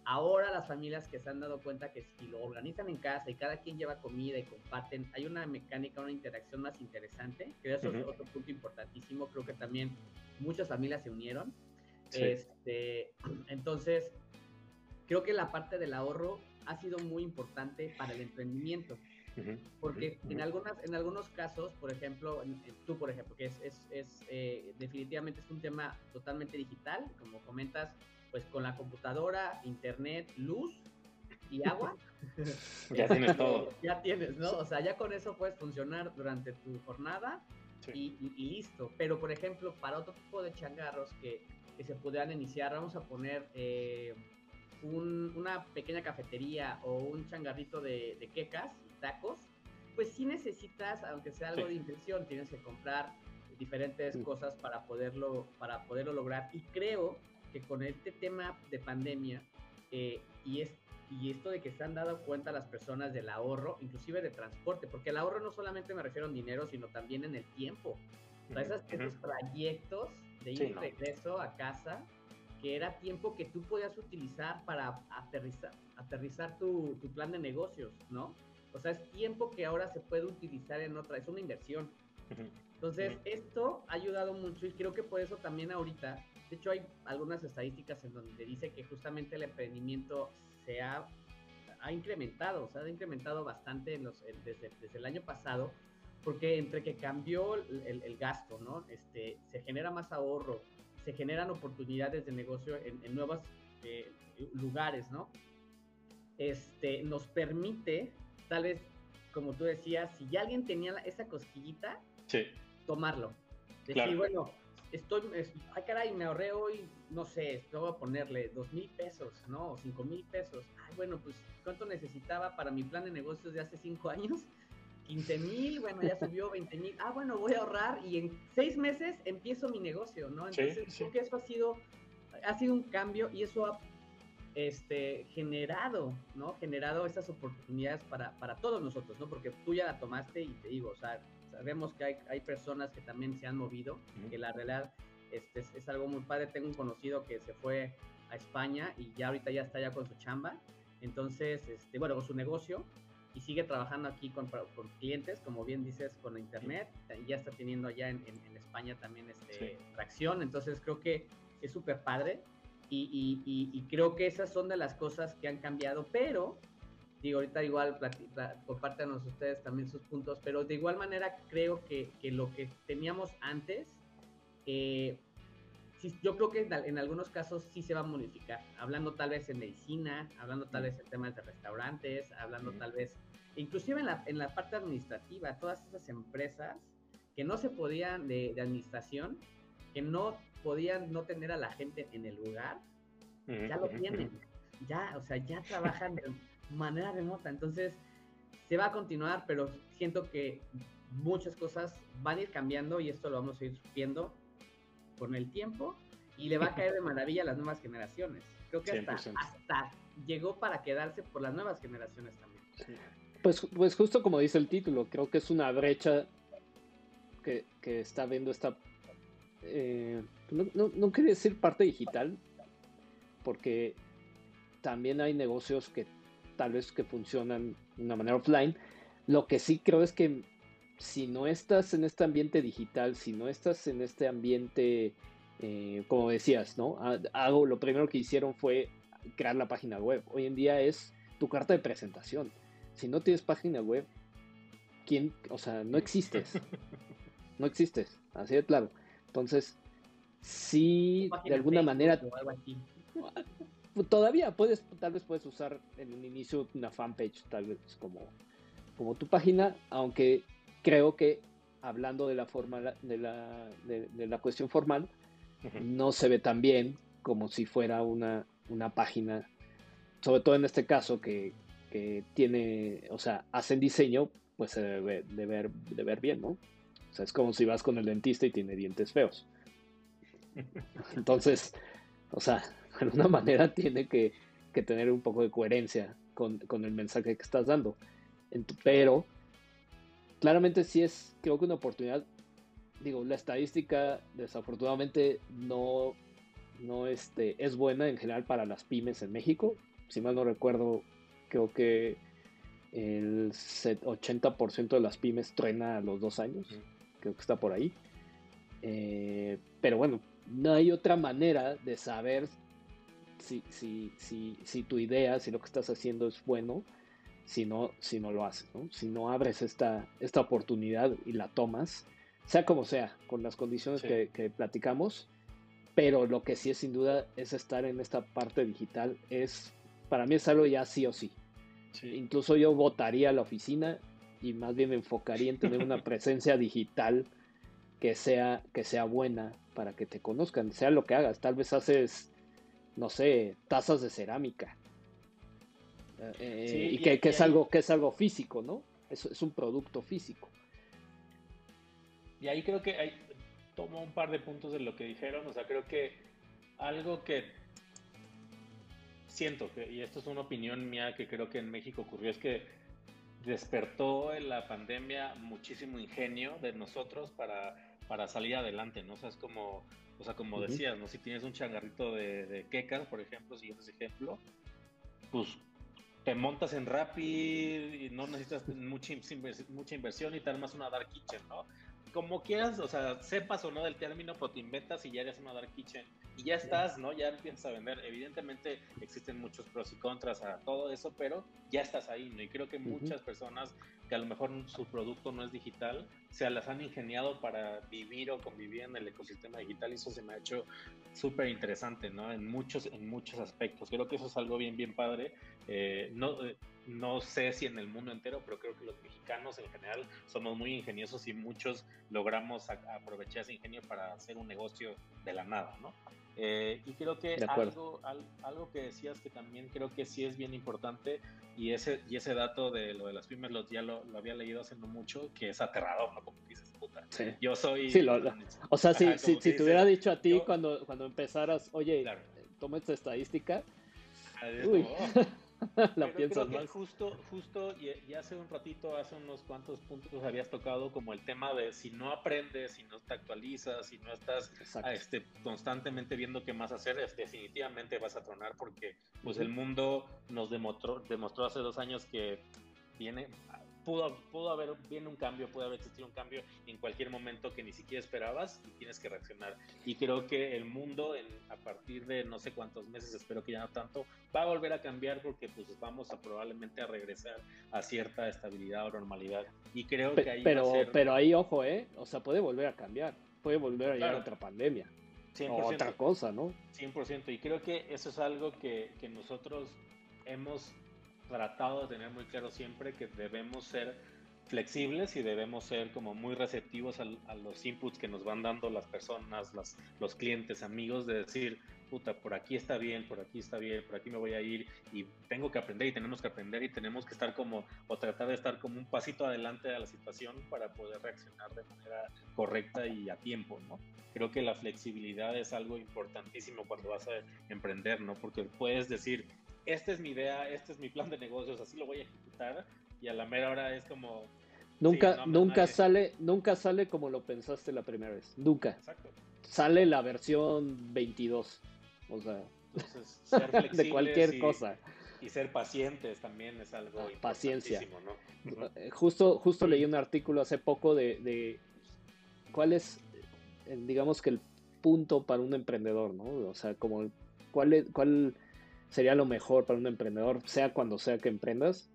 Ahora las familias que se han dado cuenta que si lo organizan en casa y cada quien lleva comida y comparten, hay una mecánica, una interacción más interesante, que eso uh -huh. es otro punto importantísimo. Creo que también muchas familias se unieron. Sí. Este, entonces, creo que la parte del ahorro ha sido muy importante para el emprendimiento. Uh -huh. Porque uh -huh. en, algunas, en algunos casos, por ejemplo, tú, por ejemplo, que es, es, es eh, definitivamente es un tema totalmente digital, como comentas, pues con la computadora, internet, luz y agua. [laughs] ya tienes todo. [laughs] ya tienes, ¿no? O sea, ya con eso puedes funcionar durante tu jornada sí. y, y, y, listo. Pero, por ejemplo, para otro tipo de changarros que, que se pudieran iniciar, vamos a poner eh, un, una pequeña cafetería o un changarrito de, de, quecas y tacos, pues sí necesitas, aunque sea algo sí. de inversión, tienes que comprar diferentes sí. cosas para poderlo, para poderlo lograr. Y creo que con este tema de pandemia eh, y, es, y esto de que se han dado cuenta las personas del ahorro, inclusive de transporte, porque el ahorro no solamente me refiero en dinero, sino también en el tiempo. O sea, esos, esos trayectos de ir sí, y regreso no. a casa, que era tiempo que tú podías utilizar para aterrizar, aterrizar tu, tu plan de negocios, ¿no? O sea, es tiempo que ahora se puede utilizar en otra, es una inversión. Entonces, esto ha ayudado mucho y creo que por eso también ahorita de hecho, hay algunas estadísticas en donde dice que justamente el emprendimiento se ha, ha incrementado, se ha incrementado bastante en los, desde, desde, el año pasado, porque entre que cambió el, el, gasto, ¿no? Este, se genera más ahorro, se generan oportunidades de negocio en, en nuevos eh, lugares, ¿no? Este, nos permite, tal vez, como tú decías, si ya alguien tenía esa cosquillita, sí tomarlo. Decir, bueno, estoy, ay caray, me ahorré hoy, no sé, voy a ponerle dos mil pesos, ¿no? O cinco mil pesos. Ay, bueno, pues, ¿cuánto necesitaba para mi plan de negocios de hace cinco años? 15 mil, bueno, ya subió 20 mil. Ah, bueno, voy a ahorrar y en seis meses empiezo mi negocio, ¿no? Entonces, creo que eso ha sido, ha sido un cambio y eso ha este, generado, ¿no? Generado esas oportunidades para, para todos nosotros, ¿no? Porque tú ya la tomaste y te digo, o sea, sabemos que hay, hay personas que también se han movido, que la realidad este, es, algo muy padre. Tengo un conocido que se fue a España y ya ahorita ya está ya con su chamba. Entonces, este, bueno, con su negocio y sigue trabajando aquí con, con clientes, como bien dices, con internet. Ya está teniendo allá en, en, España también este, tracción. Entonces, creo que es súper padre. Y, y, y, creo que esas son de las cosas que han cambiado, pero digo, ahorita igual compártanos ustedes también sus puntos, pero de igual manera creo que, que lo que teníamos antes, eh, yo creo que en, algunos casos sí se va a modificar, hablando tal vez en medicina, hablando tal vez en temas de restaurantes, hablando tal vez, inclusive en la, en la parte administrativa, todas esas empresas que no se podían de, de administración, que no podían no tener a la gente en el lugar, ya lo tienen, ya, o sea, ya trabajan [laughs] manera remota. Entonces, se va a continuar, pero siento que muchas cosas van a ir cambiando y esto lo vamos a ir viendo con el tiempo y le va a [laughs] caer de maravilla a las nuevas generaciones. Creo que hasta, hasta llegó para quedarse por las nuevas generaciones también. Pues, pues justo como dice el título, creo que es una brecha que, que está viendo esta... Eh, no, no, no quiere decir parte digital, porque también hay negocios que tal vez que funcionan de una manera offline. Lo que sí creo es que si no estás en este ambiente digital, si no estás en este ambiente, eh, como decías, ¿no? Hago, lo primero que hicieron fue crear la página web. Hoy en día es tu carta de presentación. Si no tienes página web, ¿quién? O sea, no existes. [laughs] No existes, así de claro. Entonces, sí, de alguna manera todavía puedes, tal vez puedes usar en un inicio una fanpage, tal vez como, como tu página, aunque creo que hablando de la forma de la, de, la cuestión formal, no se ve tan bien como si fuera una, una página, sobre todo en este caso que, que tiene, o sea, hacen diseño, pues se debe de ver, de ver bien, ¿no? O sea, es como si vas con el dentista y tiene dientes feos. [laughs] Entonces, o sea, [laughs] de alguna manera tiene que, tener un poco de coherencia con, el mensaje que estás dando. Pero claramente sí es, creo que una oportunidad, digo, la estadística desafortunadamente no, no este, es buena en general para las pymes en México. Si mal no recuerdo, creo que el 80% de las pymes truena a los dos años. Creo que está por ahí. Eh, pero bueno, no hay otra manera de saber si, si, si, si tu idea, si lo que estás haciendo es bueno, si no, si no lo haces, Si no abres esta, esta oportunidad y la tomas, sea como sea, con las condiciones que, platicamos, pero lo que sí es sin duda es estar en esta parte digital, es, para mí es algo ya sí o sí. Incluso yo votaría a la oficina y más bien me enfocaría en tener una [laughs] presencia digital que sea, que sea buena para que te conozcan, sea lo que hagas. Tal vez haces no sé, tazas de cerámica. Eh, y, que, es algo, que es algo físico, ¿no? Es, es un producto físico. Y ahí creo que hay, tomo un par de puntos de lo que dijeron, o sea, creo que algo que siento, que, y esto es una opinión mía que creo que en México ocurrió, es que despertó en la pandemia muchísimo ingenio de nosotros para, para salir adelante, ¿no? O sea, es como o sea, como decías, ¿no? Si tienes un changarrito de, de por ejemplo, siguiendo ese ejemplo, pues te montas en Rappi y no necesitas mucha, mucha inversión y te armas una dark kitchen, ¿no? Como quieras, o sea, sepas o no del término, pero te inventas y ya eres una dark kitchen y ya estás, ¿no? Ya empiezas a vender. Evidentemente existen muchos pros y contras a todo eso, pero ya estás ahí, ¿no? Y creo que muchas personas que a lo mejor su producto no es digital, se las han ingeniado para vivir o convivir en el ecosistema digital y eso se me ha hecho súper interesante, ¿no? En muchos, en muchos aspectos. Creo que eso es algo bien, bien padre. Eh, no, eh, no sé si en el mundo entero, pero creo que los mexicanos en general somos muy ingeniosos y muchos logramos aprovechar ese ingenio para hacer un negocio de la nada, ¿no? Eh, y creo que algo, algo que decías que también creo que sí es bien importante y ese, y ese dato de lo de las pymes ya lo, había leído hace no mucho, que es aterrador, ¿no? Como dices, puta. Yo soy... Sí, o sea, si, si, te hubiera dicho a ti cuando, cuando empezaras, oye, toma esta estadística, uy. [laughs] la piensas más. Justo, justo, y, hace un ratito, hace unos cuantos puntos habías tocado como el tema de si no aprendes, si no te actualizas, si no estás este, constantemente viendo qué más hacer, es, definitivamente vas a tronar porque pues el mundo nos demostró, demostró hace dos años que viene pudo, pudo haber, viene un cambio, puede haber existido un cambio en cualquier momento que ni siquiera esperabas y tienes que reaccionar. Y creo que el mundo, en, a partir de no sé cuántos meses, espero que ya no tanto, va a volver a cambiar porque pues vamos a probablemente a regresar a cierta estabilidad o normalidad. Y creo que ahí pero, pero ahí, ojo, ¿eh? O sea, puede volver a cambiar, puede volver a llegar otra pandemia. O otra cosa, ¿no? 100%. Y creo que eso es algo que, que nosotros hemos tratado de tener muy claro siempre que debemos ser flexibles y debemos ser como muy receptivos a, los inputs que nos van dando las personas, los clientes, amigos, de decir, puta, por aquí está bien, por aquí está bien, por aquí me voy a ir y tengo que aprender y tenemos que aprender y tenemos que estar como, o tratar de estar como un pasito adelante de la situación para poder reaccionar de manera correcta y a tiempo, ¿no? Creo que la flexibilidad es algo importantísimo cuando vas a emprender, ¿no? Porque puedes decir, esta es mi idea, este es mi plan de negocios, así lo voy a ejecutar y a la mera hora es como... Nunca, nunca sale, nunca sale como lo pensaste la primera vez, nunca. Exacto. Sale la versión 22, o sea, ser [laughs] de cualquier cosa. Y ser pacientes también es algo ah, paciencia. ¿no? Eh, justo, justo leí un artículo hace poco de, de cuál es, eh, digamos que el punto para un emprendedor, ¿no? O sea, como cuál, cuál sería lo mejor para un emprendedor, sea cuando sea que emprendas,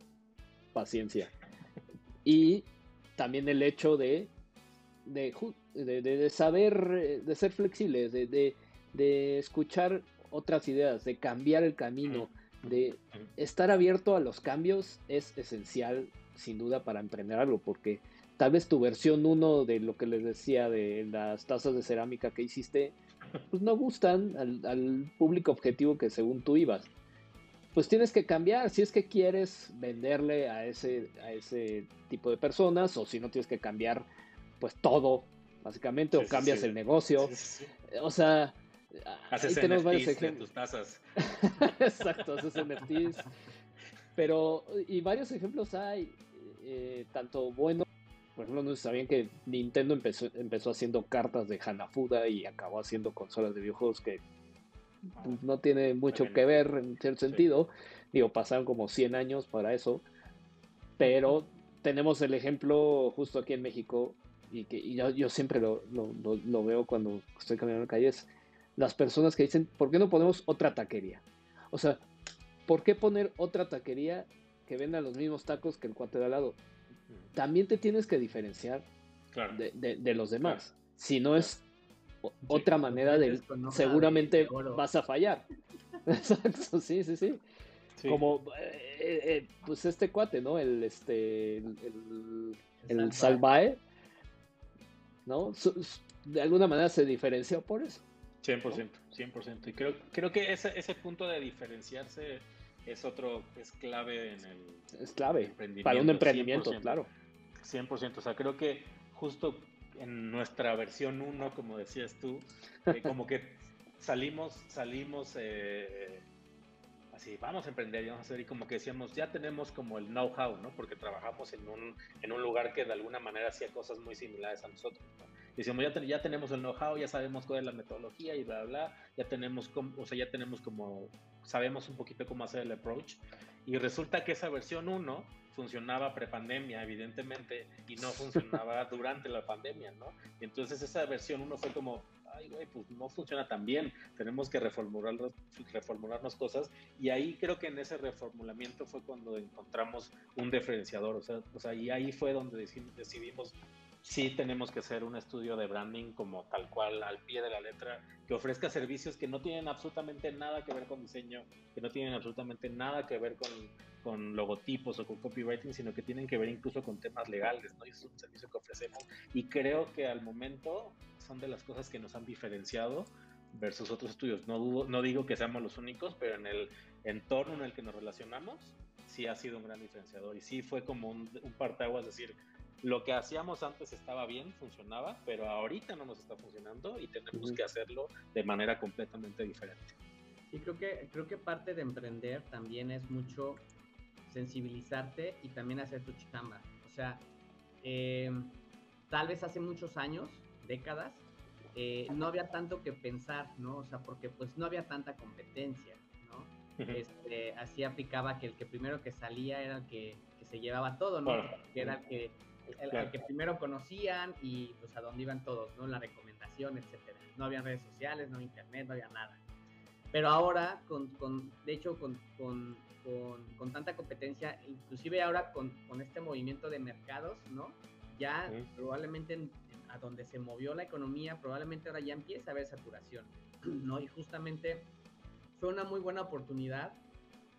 paciencia. Y también el hecho de, de, saber, de ser flexibles, de, de, escuchar otras ideas, de cambiar el camino, de estar abierto a los cambios es esencial, sin duda, para emprender algo, porque tal vez tu versión 1 de lo que les decía de las tazas de cerámica que hiciste, pues no gustan al, público objetivo que según tú ibas. Pues tienes que cambiar si es que quieres venderle a ese, a ese tipo de personas o si no tienes que cambiar pues todo, básicamente, o cambias el negocio. o sea, haces tenemos varios ejemplos. tus tazas. [laughs] Exacto, haces NFTs. Pero, y varios ejemplos hay, eh, tanto bueno por ejemplo, no sabían que Nintendo empezó, empezó haciendo cartas de Hanafuda y acabó haciendo consolas de videojuegos que pues, no tiene mucho que ver en cierto sentido. Digo, pasaron como 100 años para eso. Pero tenemos el ejemplo justo aquí en México y que yo, siempre lo, veo cuando estoy caminando en calles. Las personas que dicen, ¿por qué no ponemos otra taquería? O sea, ¿por qué poner otra taquería que venda los mismos tacos que el cuate de al lado? También te tienes que diferenciar de, los demás. Si no es otra manera de, seguramente vas a fallar. [laughs] Exacto, sí, sí, sí. Como, eh, eh, pues este cuate, ¿no? El, este, el, el, Salvae, ¿no? de alguna manera se diferenció por eso. 100%, 100%. Y creo, creo que ese, ese punto de diferenciarse es otro, es clave en el... Es clave para un emprendimiento, claro. 100%, o sea, creo que justo en nuestra versión 1, como decías tú, eh, como que salimos, salimos, eh, así, vamos a emprender y vamos a hacer, y como que decíamos, ya tenemos como el know-how, ¿no? Porque trabajamos en un, en un lugar que de alguna manera hacía cosas muy similares a nosotros, ¿no? Decíamos, ya, ya tenemos el know-how, ya sabemos cuál es la metodología y bla, bla, ya tenemos, como, o sea, ya tenemos como sabemos un poquito cómo hacer el approach. Y resulta que esa versión 1 funcionaba prepandemia, evidentemente, y no funcionaba [laughs] durante la pandemia, ¿no? Y entonces esa versión 1 fue como, ay, güey, pues no funciona tan bien, tenemos que reformularnos, reformularnos cosas. Y ahí creo que en ese reformulamiento fue cuando encontramos un diferenciador, o sea, o sea y ahí fue donde decidimos sí tenemos que hacer un estudio de branding como tal cual, al pie de la letra, que ofrezca servicios que no tienen absolutamente nada que ver con diseño, que no tienen absolutamente nada que ver con, con logotipos o con copywriting, sino que tienen que ver incluso con temas legales, ¿no? Y es un servicio que ofrecemos y creo que al momento son de las cosas que nos han diferenciado versus otros estudios. No, no digo que seamos los únicos, pero en el entorno en el que nos relacionamos, sí ha sido un gran diferenciador y sí fue como un, un parteaguas, decir, lo que hacíamos antes estaba bien, funcionaba, pero ahorita no nos está funcionando y tenemos que hacerlo de manera completamente diferente. Y creo que, creo que parte de emprender también es mucho sensibilizarte y también hacer tu chamba. O sea, eh, tal vez hace muchos años, décadas, eh, no había tanto que pensar, ¿no? O sea, porque pues no había tanta competencia, ¿no? este, así aplicaba que el que primero que salía era el que, se llevaba todo, ¿no? Que era el que el, que primero conocían y pues a dónde iban todos, ¿no? La recomendación, etcétera. No había redes sociales, no había internet, no había nada. Pero ahora, con, con de hecho, con, con, con, tanta competencia, inclusive ahora con, este movimiento de mercados, ¿no? Ya probablemente a donde se movió la economía, probablemente ahora ya empieza a haber saturación, [clears throat] ¿no? Y justamente fue una muy buena oportunidad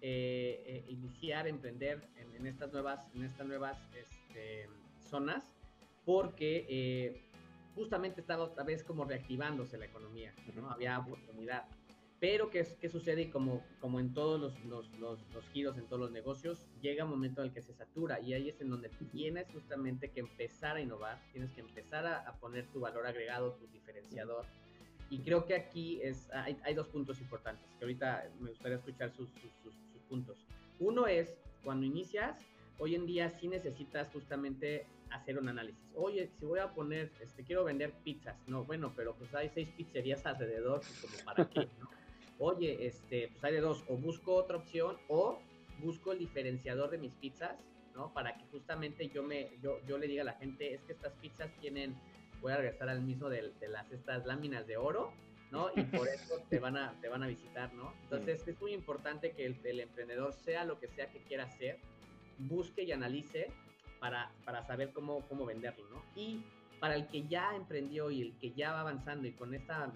eh, eh, iniciar, emprender en, en, estas nuevas, en estas nuevas este, zonas porque eh, justamente estaba otra vez como reactivándose la economía, ¿no? Había oportunidad. Pero ¿qué, qué sucede? como, como en todos los, los, los, giros, en todos los negocios, llega un momento en el que se satura y ahí es en donde tienes justamente que empezar a innovar, tienes que empezar a, poner tu valor agregado, tu diferenciador. Y creo que aquí es, hay, hay, dos puntos importantes, que ahorita me gustaría escuchar sus, sus, sus, sus puntos. Uno es, cuando inicias, hoy en día sí necesitas justamente hacer un análisis. Oye, si voy a poner, este, quiero vender pizzas, no, bueno, pero pues hay seis pizzerías alrededor, pues como para qué, ¿no? Oye, este, pues hay de dos, o busco otra opción o busco el diferenciador de mis pizzas, ¿no? Para que justamente yo me, yo, yo le diga a la gente, es que estas pizzas tienen, voy a regresar al mismo de, de las, estas láminas de oro, ¿no? Y por eso te van a, te van a visitar, ¿no? Entonces es muy importante que el, el emprendedor sea lo que sea que quiera hacer, busque y analice para, para saber cómo, cómo venderlo, ¿no? Y para el que ya emprendió y el que ya va avanzando y con esta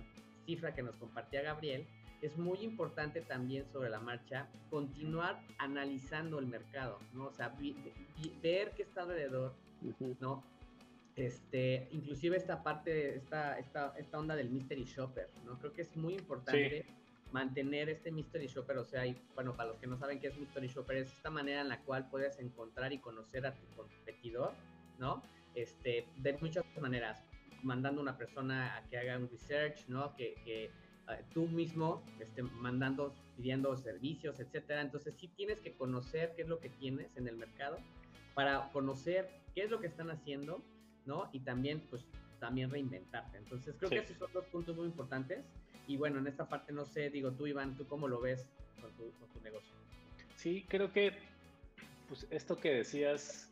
cifra que nos compartía Gabriel, es muy importante también sobre la marcha continuar analizando el mercado, ¿no? O sea, ver qué está alrededor, ¿no? Este, inclusive esta parte, esta, esta, esta onda del mystery shopper, ¿no? Creo que es muy importante mantener este Mystery Shopper, o sea, y, bueno, para los que no saben qué es Mystery Shopper, es esta manera en la cual puedes encontrar y conocer a tu competidor, ¿no? Este, de muchas maneras, mandando a una persona a que haga un research, ¿no? Que, que uh, tú mismo, este, mandando, pidiendo servicios, etcétera. Entonces, sí tienes que conocer qué es lo que tienes en el mercado para conocer qué es lo que están haciendo, ¿no? Y también, pues, también reinventarte. Entonces, creo que esos son dos puntos muy importantes y bueno, en esta parte no sé, digo tú Iván, ¿tú cómo lo ves con tu, negocio? Sí, creo que pues esto que decías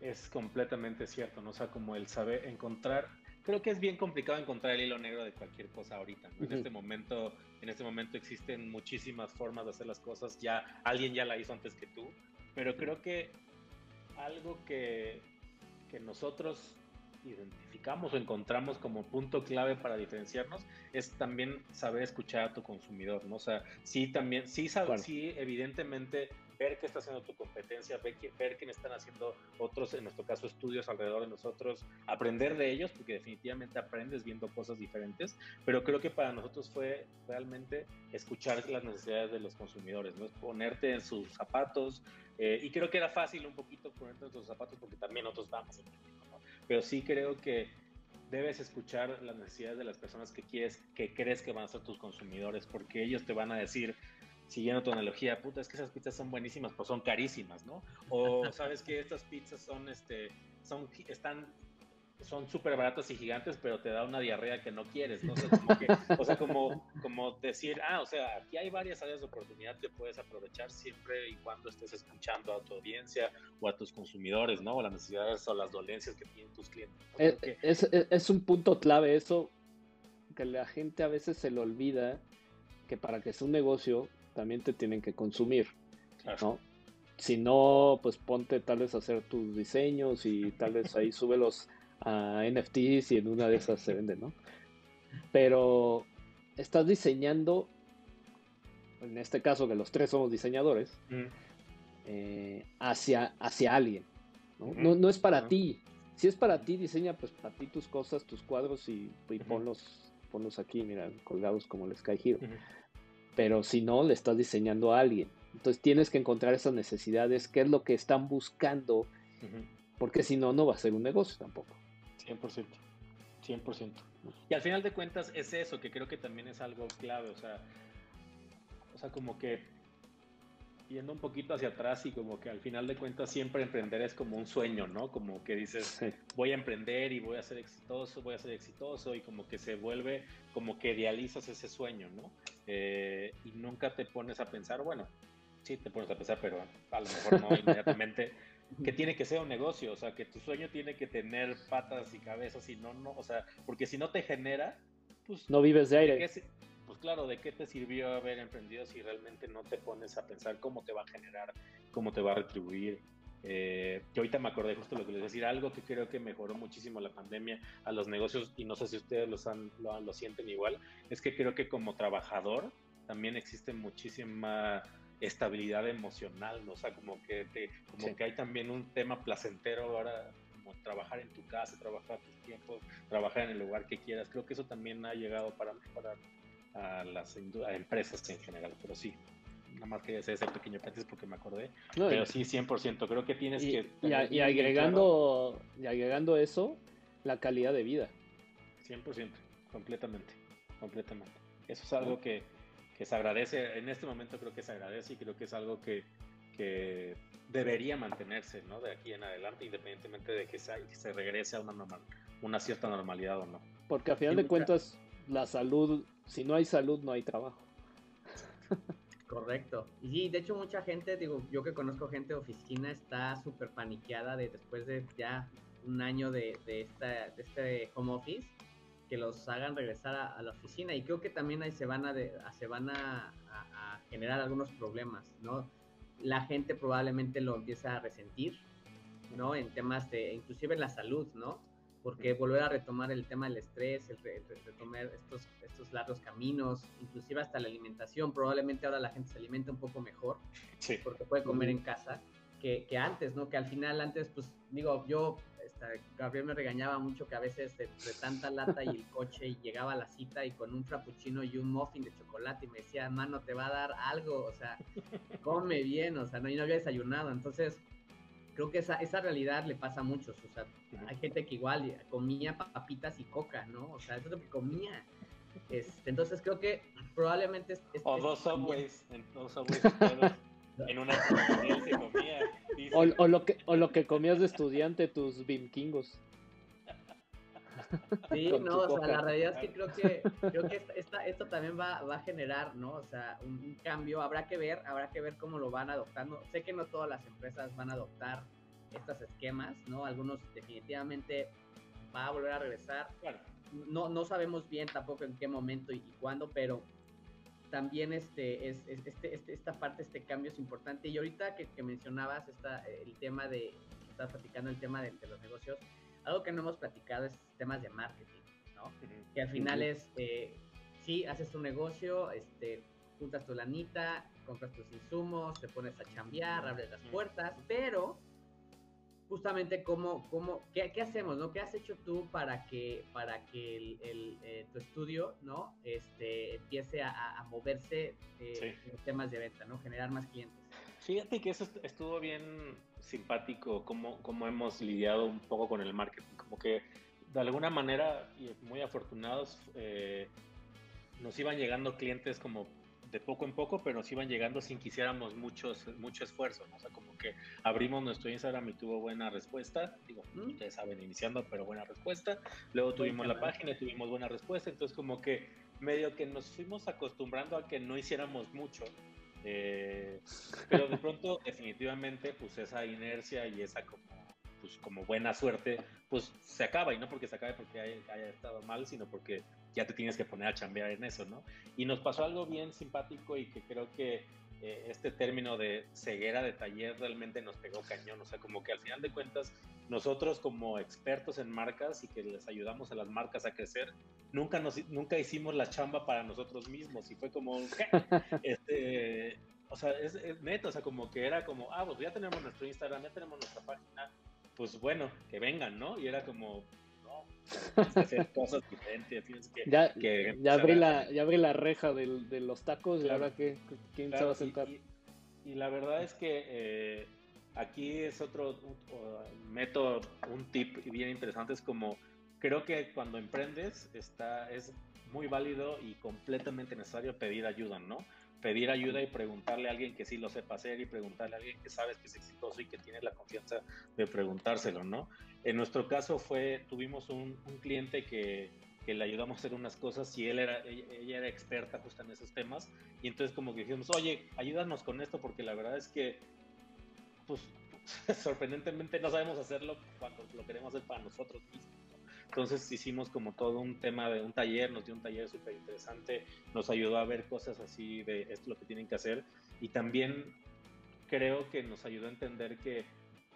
es completamente cierto, ¿no? O sea, como el saber encontrar, creo que es bien complicado encontrar el hilo negro de cualquier cosa ahorita, En este momento, en este momento existen muchísimas formas de hacer las cosas, ya alguien ya la hizo antes que tú, pero creo que algo que, que nosotros identificamos o encontramos como punto clave para diferenciarnos es también saber escuchar a tu consumidor, ¿no? O sea, sí también, sí, saber, sí evidentemente ver qué está haciendo tu competencia, ver, ver qué están haciendo otros, en nuestro caso estudios alrededor de nosotros, aprender de ellos, porque definitivamente aprendes viendo cosas diferentes, pero creo que para nosotros fue realmente escuchar las necesidades de los consumidores, ¿no? ponerte en sus zapatos, eh, y creo que era fácil un poquito ponerte en sus zapatos porque también nosotros vamos en pero sí creo que debes escuchar las necesidades de las personas que quieres, que crees que van a ser tus consumidores, porque ellos te van a decir, siguiendo tu analogía, puta, es que esas pizzas son buenísimas, pues son carísimas, ¿no? O [laughs] sabes que estas pizzas son, este, son, están son súper baratos y gigantes, pero te da una diarrea que no quieres, ¿no? O sea, como, como, decir, ah, o sea, aquí hay varias áreas de oportunidad que puedes aprovechar siempre y cuando estés escuchando a tu audiencia o a tus consumidores, ¿no? O las necesidades o las dolencias que tienen tus clientes. Eh, es, es, un punto clave eso, que la gente a veces se le olvida que para que sea un negocio también te tienen que consumir, ¿no? Si no, pues ponte tal vez a hacer tus diseños y tal vez ahí sube los a NFTs y en una de esas se vende, ¿no? Pero estás diseñando, en este caso que los tres somos diseñadores, Mm. eh, hacia, hacia alguien. ¿no? No, no es para Ujú. ti. Si es para ti, diseña pues para ti tus cosas, tus cuadros y, y ponlos, ponlos aquí, mira, colgados como el Sky Hero. Pero si no, le estás diseñando a alguien. Entonces tienes que encontrar esas necesidades, qué es lo que están buscando, porque si no, no va a ser un negocio tampoco. 100%. 100%. Y al final de cuentas es eso, que creo que también es algo clave, o sea, o sea, como que yendo un poquito hacia atrás y como que al final de cuentas siempre emprender es como un sueño, ¿no? Como que dices, Sí. voy a emprender y voy a ser exitoso, voy a ser exitoso y como que se vuelve, como que idealizas ese sueño, ¿no? Eh, y nunca te pones a pensar, bueno, sí te pones a pensar, pero a lo mejor no [laughs] inmediatamente, que tiene que ser un negocio, o sea, que tu sueño tiene que tener patas y cabezas y no, no, o sea, porque si no te genera, pues No vives de ¿de aire. qué se- pues claro, ¿de qué te sirvió haber emprendido si realmente no te pones a pensar cómo te va a generar, cómo te va a retribuir? Eh, que ahorita me acordé justo lo que les decir, algo que creo que mejoró muchísimo la pandemia a los negocios, y no sé si ustedes los han, lo, lo sienten igual, es que creo que como trabajador también existe muchísima estabilidad emocional, ¿no? o sea, como que, te- como Sí. que hay también un tema placentero ahora, como trabajar en tu casa, trabajar tus tiempos, trabajar en el lugar que quieras, creo que eso también ha llegado para mejorar a las a empresas en general, pero sí, nada más quería hacer ese pequeño paréntesis porque me acordé, No, y- pero sí, 100%, creo que tienes y, que... y a- agregando, y agregando eso, la calidad de vida. claro, 100%, completamente, completamente. Eso es algo que, que se agradece, en este momento creo que se agradece y creo que es algo que, que debería mantenerse, ¿no? De aquí en adelante, independientemente de que se, que se regrese a una, normal, una cierta normalidad o no. Porque a final de cuentas, la salud, si no hay salud, no hay trabajo. Correcto. Y sí, de hecho mucha gente, digo, yo que conozco gente de oficina, está súper paniqueada de después de ya un año de, de, esta, de este home office, que los hagan regresar a, a la oficina. Y creo que también ahí se van a, de- a- se van a, generar algunos problemas, ¿no? La gente probablemente lo empieza a resentir, ¿no? En temas de, inclusive en la salud, ¿no? Porque volver a retomar el tema del estrés, el, re- re- retomar estos, estos largos caminos, inclusive hasta la alimentación, probablemente ahora la gente se alimenta un poco mejor Sí. porque puede comer en casa que, que antes, ¿no? Que al final antes, pues digo, yo, esta, Gabriel me regañaba mucho que a veces de, de tanta lata y el [laughs] coche y llegaba a la cita y con un frappuccino y un muffin de chocolate y me decía, mano, te va a dar algo, o sea, [laughs] come bien, o sea, no, yo no había desayunado, entonces creo que esa, esa realidad le pasa a muchos, o sea, hay gente que igual comía papitas y coca, ¿no? O sea, eso es lo que comía. Este, entonces creo que probablemente... es- es- O dos subways, en dos subways [laughs] en una se comía. O, o lo que, o lo que comías de estudiante, tus bimkingos. Sí, [laughs] no, o sea, la realidad es que creo que, creo que esta, esta- esto también va, va a generar, ¿no? O sea, un, un cambio, habrá que ver, habrá que ver cómo lo van adoptando. Sé que no todas las empresas van a adoptar estos esquemas, ¿no? Algunos definitivamente va a volver a regresar. No, no sabemos bien tampoco en qué momento y, y cuándo, pero también este, es, es- este, este- esta parte, este cambio es importante. Y ahorita que, que mencionabas esta, el tema de, que estabas platicando el tema de, de los negocios, algo que no hemos platicado es temas de marketing, ¿no? Que al final es, eh, sí, haces tu negocio, este, juntas tu lanita, compras tus insumos, te pones a chambear, abres las puertas, pero justamente cómo, cómo, qué, qué hacemos, ¿no? ¿Qué has hecho tú para que, para que el, el, eh, tu estudio, ¿no? Este, empiece a, a- moverse eh, Sí. en temas de venta, ¿no? Generar más clientes. Fíjate que eso est- estuvo bien simpático, cómo, cómo hemos lidiado un poco con el marketing. Como que de alguna manera, y muy afortunados, eh, nos iban llegando clientes como de poco en poco, pero nos iban llegando sin que hiciéramos muchos, mucho esfuerzo. ¿no? O sea, como que abrimos nuestro Instagram y tuvo buena respuesta. Digo, ¿Mm? ustedes saben, iniciando, pero buena respuesta. Luego tuvimos la página y tuvimos buena respuesta. Entonces, como que medio que nos fuimos acostumbrando a que no hiciéramos mucho. Eh, pero de [laughs] pronto, definitivamente, pues esa inercia y esa como, pues, como buena suerte, pues se acaba. Y no porque se acabe porque haya, haya estado mal, sino porque ya te tienes que poner a chambear en eso, ¿no? Y nos pasó algo bien simpático y que creo que eh, este término de ceguera de taller realmente nos pegó cañón. O sea, como que al final de cuentas, nosotros como expertos en marcas y que les ayudamos a las marcas a crecer, nunca, nos, nunca hicimos la chamba para nosotros mismos y fue como, [laughs] este, o sea, es, neto, o sea, como que era como, ah, pues ya tenemos nuestro Instagram, ya tenemos nuestra página, pues bueno, que vengan, ¿no? Y era como, no, tienes que hacer cosas diferentes, tienes que... Ya, ya, abrí, la, ya abrí la reja de los tacos y ahora que, ¿quién se va a sentar? Y, la verdad es que eh, aquí es otro método, un tip bien interesante, es como, creo que cuando emprendes está, es muy válido y completamente necesario pedir ayuda, ¿no? pedir ayuda y preguntarle a alguien que sí lo sepa hacer y preguntarle a alguien que sabes que es exitoso y que tiene la confianza de preguntárselo, ¿no? En nuestro caso fue, tuvimos un, cliente que, que, le ayudamos a hacer unas cosas y él era, ella, era experta justo en esos temas. Y entonces como que dijimos, oye, ayúdanos con esto porque la verdad es que, pues, [laughs] sorprendentemente no sabemos hacerlo cuando lo queremos hacer para nosotros mismos. Entonces hicimos como todo un tema de un taller, nos dio un taller súper interesante, nos ayudó a ver cosas así de esto es lo que tienen que hacer. Y también creo que nos ayudó a entender que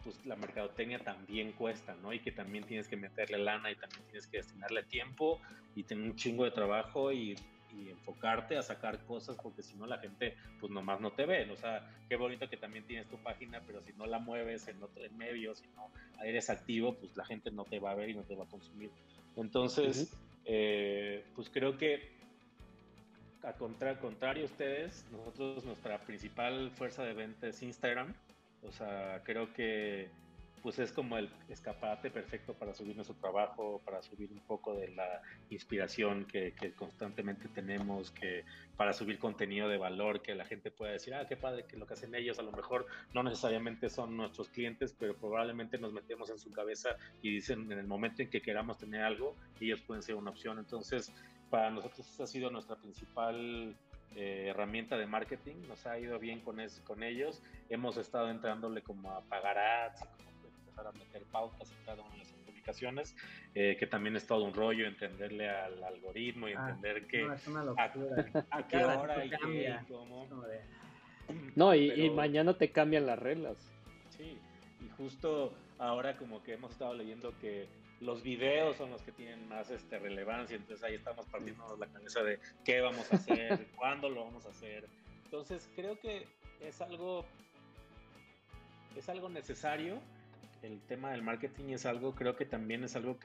pues la mercadotecnia también cuesta, ¿no? Y que también tienes que meterle lana y también tienes que destinarle tiempo y tener un chingo de trabajo y y enfocarte a sacar cosas porque si no la gente pues nomás no te ve. O sea, qué bonito que también tienes tu página, pero si no la mueves en otro en medio, si no eres activo, pues la gente no te va a ver y no te va a consumir. Entonces, eh, pues creo que a contra, contrario a ustedes, nosotros nuestra principal fuerza de venta es Instagram. O sea, creo que pues es como el escaparate perfecto para subir nuestro trabajo, para subir un poco de la inspiración que, constantemente tenemos, que para subir contenido de valor, que la gente pueda decir, ah, qué padre que lo que hacen ellos, a lo mejor no necesariamente son nuestros clientes, pero probablemente nos metemos en su cabeza y dicen en el momento en que queramos tener algo, ellos pueden ser una opción. Entonces, para nosotros esa ha sido nuestra principal eh, herramienta de marketing, nos ha ido bien con, con ellos, hemos estado entrándole como a pagar ads, a meter pautas en cada una de las publicaciones, eh, que también es todo un rollo entenderle al algoritmo y ah, entender que a, [laughs] qué hora y cómo. No, y, mañana te cambian las reglas. Sí, y justo ahora como que hemos estado leyendo que los videos son los que tienen más este, relevancia, entonces ahí estamos partiendo la cabeza de qué vamos a hacer, [laughs] cuándo lo vamos a hacer. Entonces creo que es algo es algo necesario el tema del marketing es algo, creo que también es algo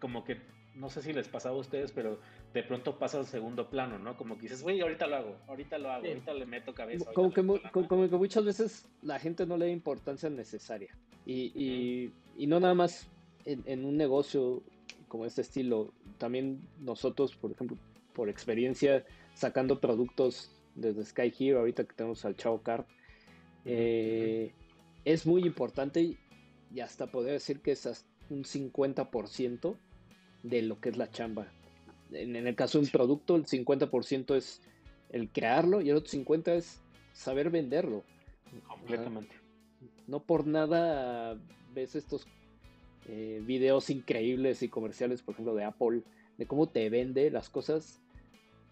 como que, no sé si les pasaba a ustedes, pero de pronto pasa al segundo plano, ¿no? Como que dices, güey, ahorita lo hago, ahorita lo hago, ahorita le meto cabeza. Como que, como que muchas veces la gente no le da importancia necesaria. Y, y, no nada más en, en, un negocio como este estilo, también nosotros, por ejemplo, por experiencia, sacando productos desde Sky Hero, ahorita que tenemos al Chao Card, eh, es muy importante y hasta podría decir que es un 50% de lo que es la chamba. En, el caso de un producto, el 50% es el crearlo y el otro 50% es saber venderlo. Completamente. no por nada ves estos eh, videos increíbles y comerciales, por ejemplo, de Apple, de cómo te vende las cosas.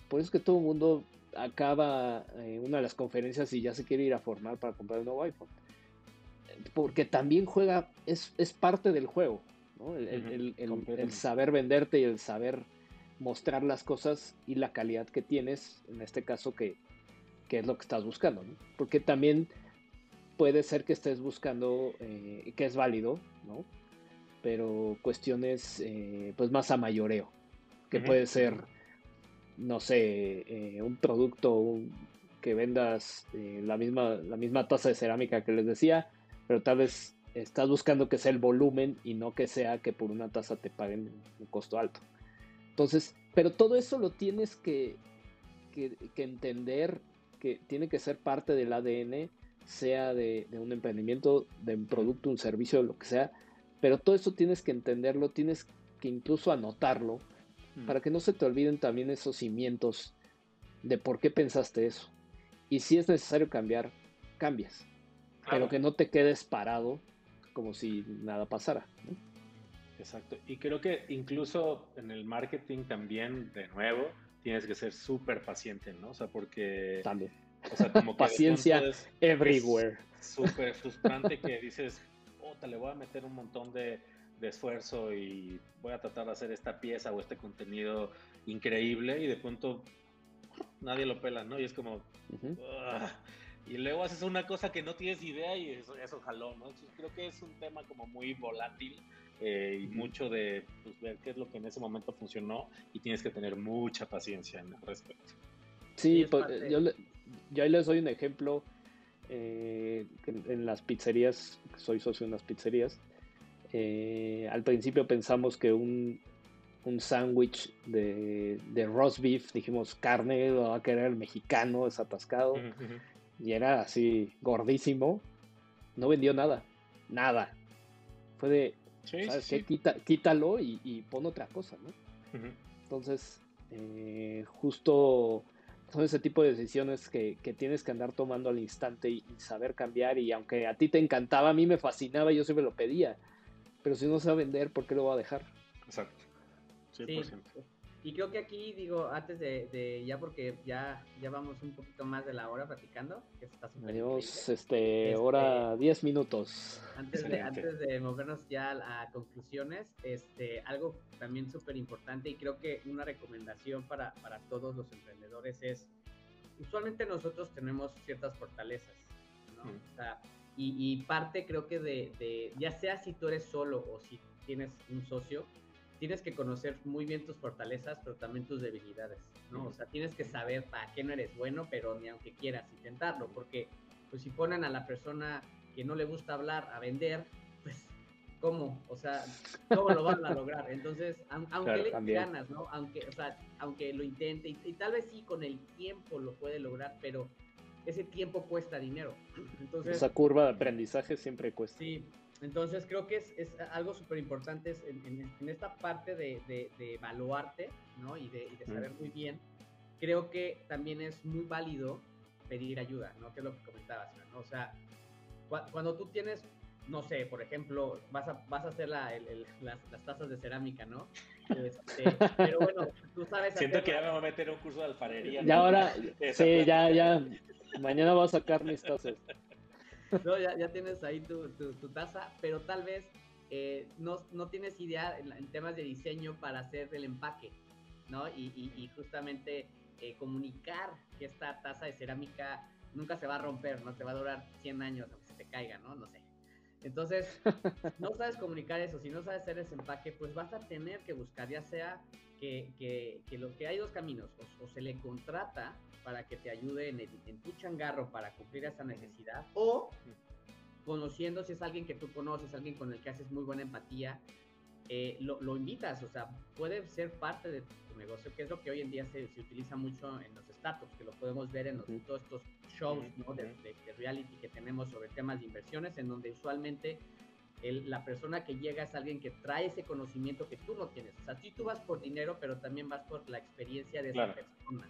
Por eso es que todo el mundo acaba eh, una de las conferencias y ya se quiere ir a formar para comprar un nuevo iPhone porque también juega, es, parte del juego, el, saber venderte y el saber mostrar las cosas y la calidad que tienes, en este caso, que, es lo que estás buscando, Porque también puede ser que estés buscando, eh, que es válido, ¿no? Pero cuestiones, eh, pues más a mayoreo, que puede ser, no sé, eh, un producto que vendas la, misma, la misma taza de cerámica que les decía, pero tal vez estás buscando que sea el volumen y no que sea que por una tasa te paguen un costo alto. Entonces, pero todo eso lo tienes que, entender que tiene que ser parte del ADN, sea de, un emprendimiento, de un producto, un servicio, lo que sea, pero todo eso tienes que entenderlo, tienes que incluso anotarlo mm. para que no se te olviden también esos cimientos de por qué pensaste eso. Y si es necesario cambiar, cambias pero que no te quedes parado como si nada pasara. Exacto. Y creo que incluso en el marketing también, de nuevo, tienes que ser súper paciente, ¿no? O sea, porque... También. O sea, como que [laughs] Paciencia everywhere. Súper frustrante que dices, le voy a meter un montón de, de, esfuerzo y voy a tratar de hacer esta pieza o este contenido increíble y de pronto nadie lo pela, ¿no? Y es como... y luego haces una cosa que no tienes idea y eso, eso jaló, ¿no? Entonces, creo que es un tema como muy volátil eh, y mucho de pues, ver qué es lo que en ese momento funcionó y tienes que tener mucha paciencia en el respecto. Sí, pues, yo, yo, ahí les doy un ejemplo. Eh, en, las pizzerías, soy socio de unas pizzerías, eh, al principio pensamos que un, un sándwich de, de, roast beef, dijimos carne, lo va a querer el mexicano, es atascado, y era así gordísimo, no vendió nada, nada. Fue de, ¿sabes qué? Quita, quítalo y, y, pon otra cosa, ¿no? Entonces, eh, justo son ese tipo de decisiones que, que, tienes que andar tomando al instante y, saber cambiar. Y aunque a ti te encantaba, a mí me fascinaba, yo siempre lo pedía. Pero si no se va a vender, ¿por qué lo va a dejar? Exacto. 100%. Sí. Y creo que aquí, digo, antes de, ya porque ya, ya vamos un poquito más de la hora platicando, que está súper este, este, hora 10 minutos. Antes de, antes de movernos ya a, conclusiones, este, algo también súper importante y creo que una recomendación para, para todos los emprendedores es, usualmente nosotros tenemos ciertas fortalezas, ¿no? O sea, y, y, parte creo que de, de, ya sea si tú eres solo o si tienes un socio, tienes que conocer muy bien tus fortalezas, pero también tus debilidades, ¿no? O sea, tienes que saber para qué no eres bueno, pero ni aunque quieras intentarlo, porque pues si ponen a la persona que no le gusta hablar a vender, pues ¿cómo? O sea, ¿cómo lo van a lograr? Entonces, aunque le ganas, ¿no? Aunque, o sea, aunque lo intente, y, tal vez sí con el tiempo lo puede lograr, pero ese tiempo cuesta dinero. [clears throat] Entonces, Esa curva de aprendizaje siempre cuesta. Sí, entonces creo que es, es algo súper importante en, en, esta parte de, de, evaluarte ¿no? y de, saber muy bien. Creo que también es muy válido pedir ayuda, ¿no? Que es lo que comentabas, ¿no? O sea, cuando tú tienes, no sé, por ejemplo, vas a, vas a hacer la, las, las, tazas de cerámica, ¿no? Este, pero bueno, tú sabes. Siento que ya me voy a meter un curso de alfarería. Ya ahora, sí, ya, ya. Mañana voy a sacar mis tazas. No, ya, ya, tienes ahí tu, tu, taza, pero tal vez eh, no, no, tienes idea en, temas de diseño para hacer el empaque, ¿no? Y, y, justamente eh, comunicar que esta taza de cerámica nunca se va a romper, ¿no? Te va a durar 100 años aunque se te caiga, ¿no? No sé. Entonces, no sabes comunicar eso, si no sabes hacer ese empaque, pues vas a tener que buscar, ya sea que, que, que lo que hay dos caminos, o se le contrata para que te ayude en, en tu changarro para cumplir esa necesidad o conociendo si es alguien que tú conoces, alguien con el que haces muy buena empatía, eh, lo, lo, invitas, o sea, puede ser parte de tu negocio, que es lo que hoy en día se, se utiliza mucho en los startups, que lo podemos ver en los, todos estos shows ¿no? de, de, reality que tenemos sobre temas de inversiones, en donde usualmente el, la persona que llega es alguien que trae ese conocimiento que tú no tienes. O sea, sí tú vas por dinero, pero también vas por la experiencia de esa persona.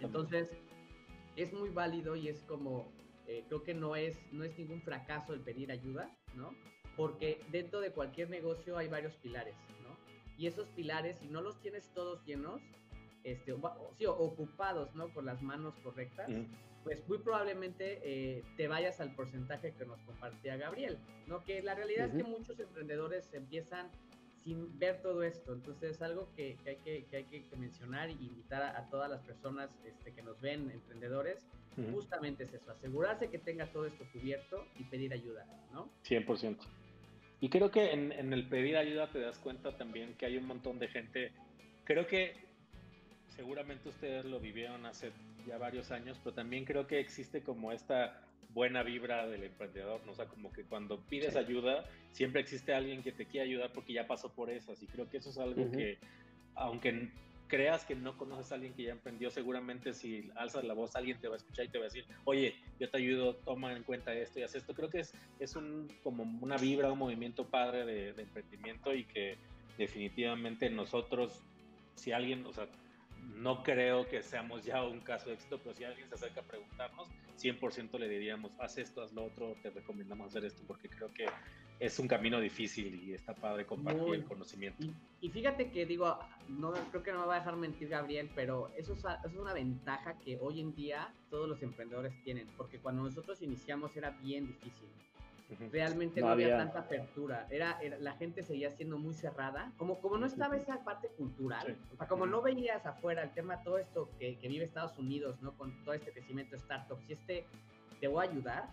Entonces, es muy válido y es como, eh, creo que no es, no es ningún fracaso el pedir ayuda, ¿no? Porque dentro de cualquier negocio hay varios pilares, ¿no? Y esos pilares, si no los tienes todos llenos, este, o, sí, ocupados, ¿no? Con las manos correctas, pues muy probablemente eh, te vayas al porcentaje que nos compartía Gabriel, ¿no? Que la realidad es que muchos emprendedores empiezan sin ver todo esto. Entonces es algo que, hay, que, que, hay que mencionar y invitar a, todas las personas este, que nos ven, emprendedores, justamente es eso, asegurarse que tenga todo esto cubierto y pedir ayuda, ¿no? 100%. Y creo que en, en el pedir ayuda te das cuenta también que hay un montón de gente, creo que seguramente ustedes lo vivieron hace ya varios años, pero también creo que existe como esta buena vibra del emprendedor, ¿no? O sea, como que cuando pides ayuda, siempre existe alguien que te quiere ayudar porque ya pasó por esas. Y creo que eso es algo que, aunque creas que no conoces a alguien que ya emprendió, seguramente si alzas la voz, alguien te va a escuchar y te va a decir, oye, yo te ayudo, toma en cuenta esto y haz esto. Creo que es, es un, como una vibra, un movimiento padre de, de emprendimiento y que definitivamente nosotros, si alguien, o sea, no creo que seamos ya un caso de éxito, pero si alguien se acerca a preguntarnos, 100% le diríamos, haz esto, haz lo otro, te recomendamos hacer esto, porque creo que es un camino difícil y está padre compartir el conocimiento. Y, fíjate que digo, no creo que no me va a dejar mentir Gabriel, pero eso es, es, una ventaja que hoy en día todos los emprendedores tienen, porque cuando nosotros iniciamos era bien difícil. Realmente no, había, tanta apertura. Era, la gente seguía siendo muy cerrada. Como, como no estaba esa parte cultural, como no veías afuera el tema, todo esto que, que, vive Estados Unidos, ¿no? Con todo este crecimiento de startups y este, te voy a ayudar.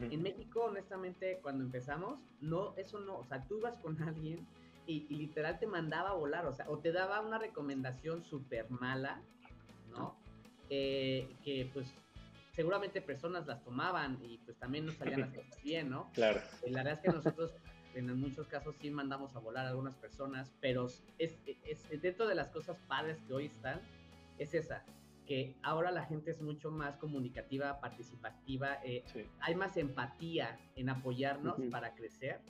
En México, honestamente, cuando empezamos, no, eso no, o sea, tú ibas con [laughs] alguien y, y literal te mandaba a volar, o sea, o te daba una recomendación súper mala, ¿no? Eh, que pues seguramente personas las tomaban y pues también nos salían las cosas bien, ¿no? Claro. Eh, la verdad es que nosotros en muchos casos sí mandamos a volar a algunas personas, pero es, es, dentro de las cosas padres que hoy están, es esa, que ahora la gente es mucho más comunicativa, participativa, eh, hay más empatía en apoyarnos para crecer,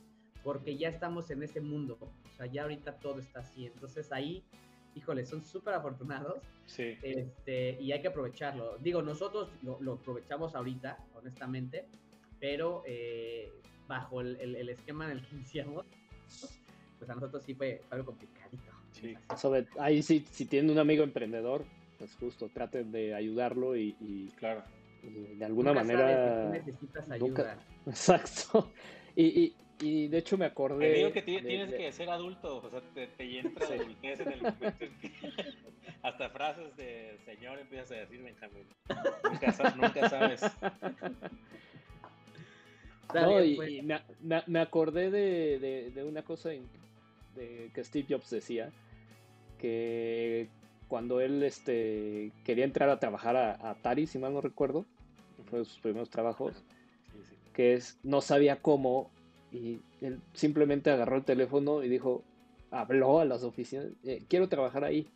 porque ya estamos en ese mundo, o sea, ya ahorita todo está así, entonces ahí híjole, son súper afortunados. Sí. Este, y hay que aprovecharlo. Digo, nosotros lo, aprovechamos ahorita, honestamente, pero eh, bajo el, el, esquema en el que [laughs] iniciamos, pues a nosotros sí fue, algo complicadito. Sí. ahí sí, si tienen un amigo emprendedor, pues justo traten de ayudarlo y, claro. de alguna manera. necesitas ayuda. [laughs] Exacto. Y, y de hecho me acordé. Te digo que tienes que ser adulto, o sea, te, te entra la adultez en el momento en que [laughs] hasta frases de señor empiezas a decir Benjamín. Nunca, nunca sabes. No, y, pues. me, me, acordé de, de, de una cosa de que Steve Jobs decía, que cuando él este, quería entrar a trabajar a, a Atari, si mal no recuerdo, fue de sus primeros trabajos, que es, no sabía cómo y él simplemente agarró el teléfono y dijo, habló a las oficinas, eh, quiero trabajar ahí.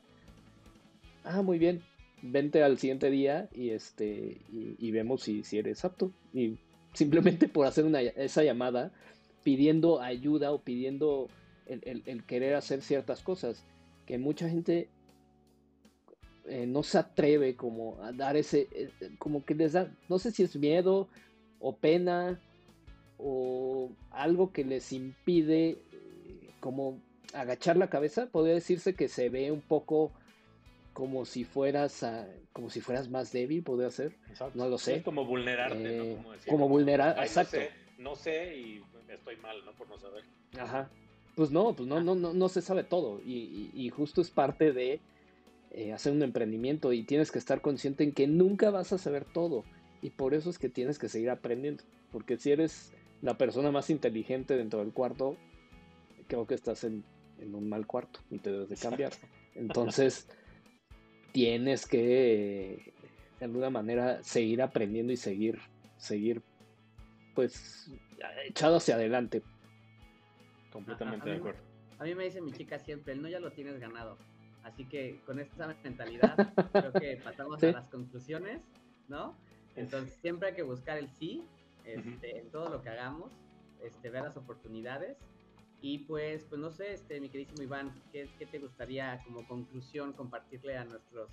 Ah, muy bien, vente al siguiente día y este y, vemos si, si, eres apto. Y simplemente por hacer una, esa llamada, pidiendo ayuda o pidiendo el, querer hacer ciertas cosas, que mucha gente eh, no se atreve como a dar ese, eh, como que les da, no sé si es miedo o pena o algo que les impide eh, como agachar la cabeza, podría decirse que se ve un poco como si fueras como si fueras más débil, podría ser. No lo sé. como vulnerarte, ¿no? Como, vulnerar, exacto. No sé, y estoy mal, ¿no? Por no saber. Ajá. Pues no, pues no, no, no, no se sabe todo. Y, justo es parte de eh, hacer un emprendimiento y tienes que estar consciente en que nunca vas a saber todo. Y por eso es que tienes que seguir aprendiendo. Porque si eres la persona más inteligente dentro del cuarto, creo que estás en, un mal cuarto y te debes de cambiar. Entonces, [laughs] tienes que, de alguna manera, seguir aprendiendo y seguir, seguir, pues, echado hacia adelante. Completamente de acuerdo. A mí me dice mi chica siempre, el no ya lo tienes ganado. Así que con esta mentalidad, creo que [laughs] pasamos a las conclusiones, ¿no? Entonces, siempre hay que buscar el sí este, en todo lo que hagamos, este, ver las oportunidades. Y pues, pues no sé, este, mi queridísimo Iván, ¿qué, ¿qué, te gustaría como conclusión compartirle a nuestros,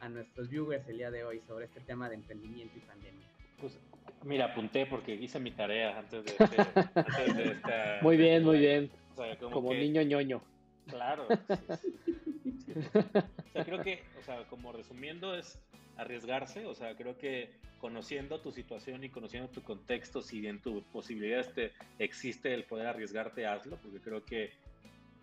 a nuestros viewers el día de hoy sobre este tema de emprendimiento y pandemia? Pues mira, apunté porque hice mi tarea antes de, este, [laughs] antes de esta... Muy bien, muy bien. como, niño ñoño. Claro. [laughs] o sea, creo que, o sea, como resumiendo, es arriesgarse, o sea, creo que conociendo tu situación y conociendo tu contexto, si en tu posibilidad este, existe el poder arriesgarte, hazlo, porque creo que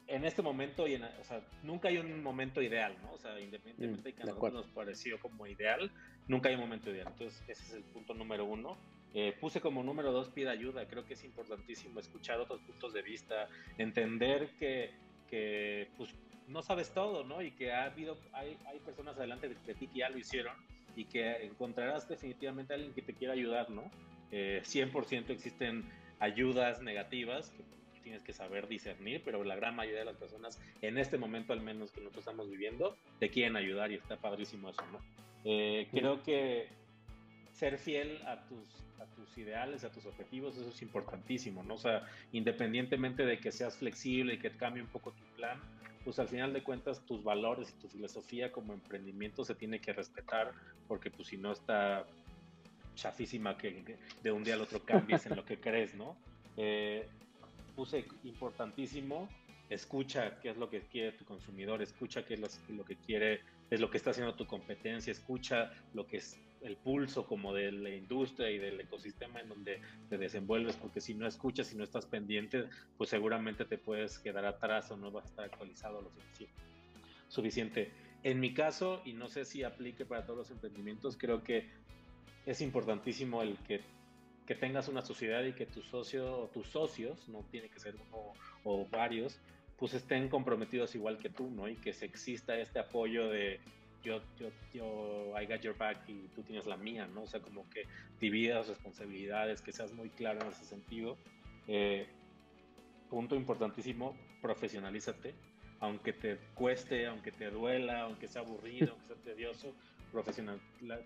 en este momento, y en, o sea, nunca hay un momento ideal, ¿no? O sea, independientemente de que a mm, nosotros nos pareció como ideal, nunca hay un momento ideal. Entonces, ese es el punto número uno. Eh, puse como número dos, pide ayuda. Creo que es importantísimo escuchar otros puntos de vista, entender que, que pues, no sabes todo, ¿no? Y que ha habido, hay, hay personas adelante de ti que ya lo hicieron y que encontrarás definitivamente a alguien que te quiera ayudar, ¿no? 100% eh, existen ayudas negativas que tienes que saber discernir, pero la gran mayoría de las personas, en este momento al menos que nosotros estamos viviendo, te quieren ayudar y está padrísimo eso, ¿no? Eh, creo que ser fiel a tus, a tus ideales, a tus objetivos, eso es importantísimo, ¿no? O sea, independientemente de que seas flexible y que cambie un poco tu plan, pues al final de cuentas tus valores y tu filosofía como emprendimiento se tiene que respetar, porque pues si no está chafísima que de un día al otro cambies en lo que crees, ¿no? [laughs] Eh, puse importantísimo, escucha qué es lo que quiere tu consumidor, escucha qué es lo, que quiere, es lo que está haciendo tu competencia, escucha lo que es el pulso como de la industria y del ecosistema en donde te desenvuelves, porque si no escuchas, si no estás pendiente, pues seguramente te puedes quedar atrás o no vas a estar actualizado lo suficiente. suficiente. En mi caso, y no sé si aplique para todos los emprendimientos, creo que es importantísimo el que, que tengas una sociedad y que tu socio o tus socios, no tiene que ser uno o varios, pues estén comprometidos igual que tú, ¿no? Y que se exista este apoyo de yo, yo, yo, I got your back y tú tienes la mía, ¿no? O sea, como que dividas responsabilidades, que seas muy claro en ese sentido. Eh, punto importantísimo, profesionalízate, aunque te cueste, aunque te duela, aunque sea aburrido, aunque sea tedioso, profesional,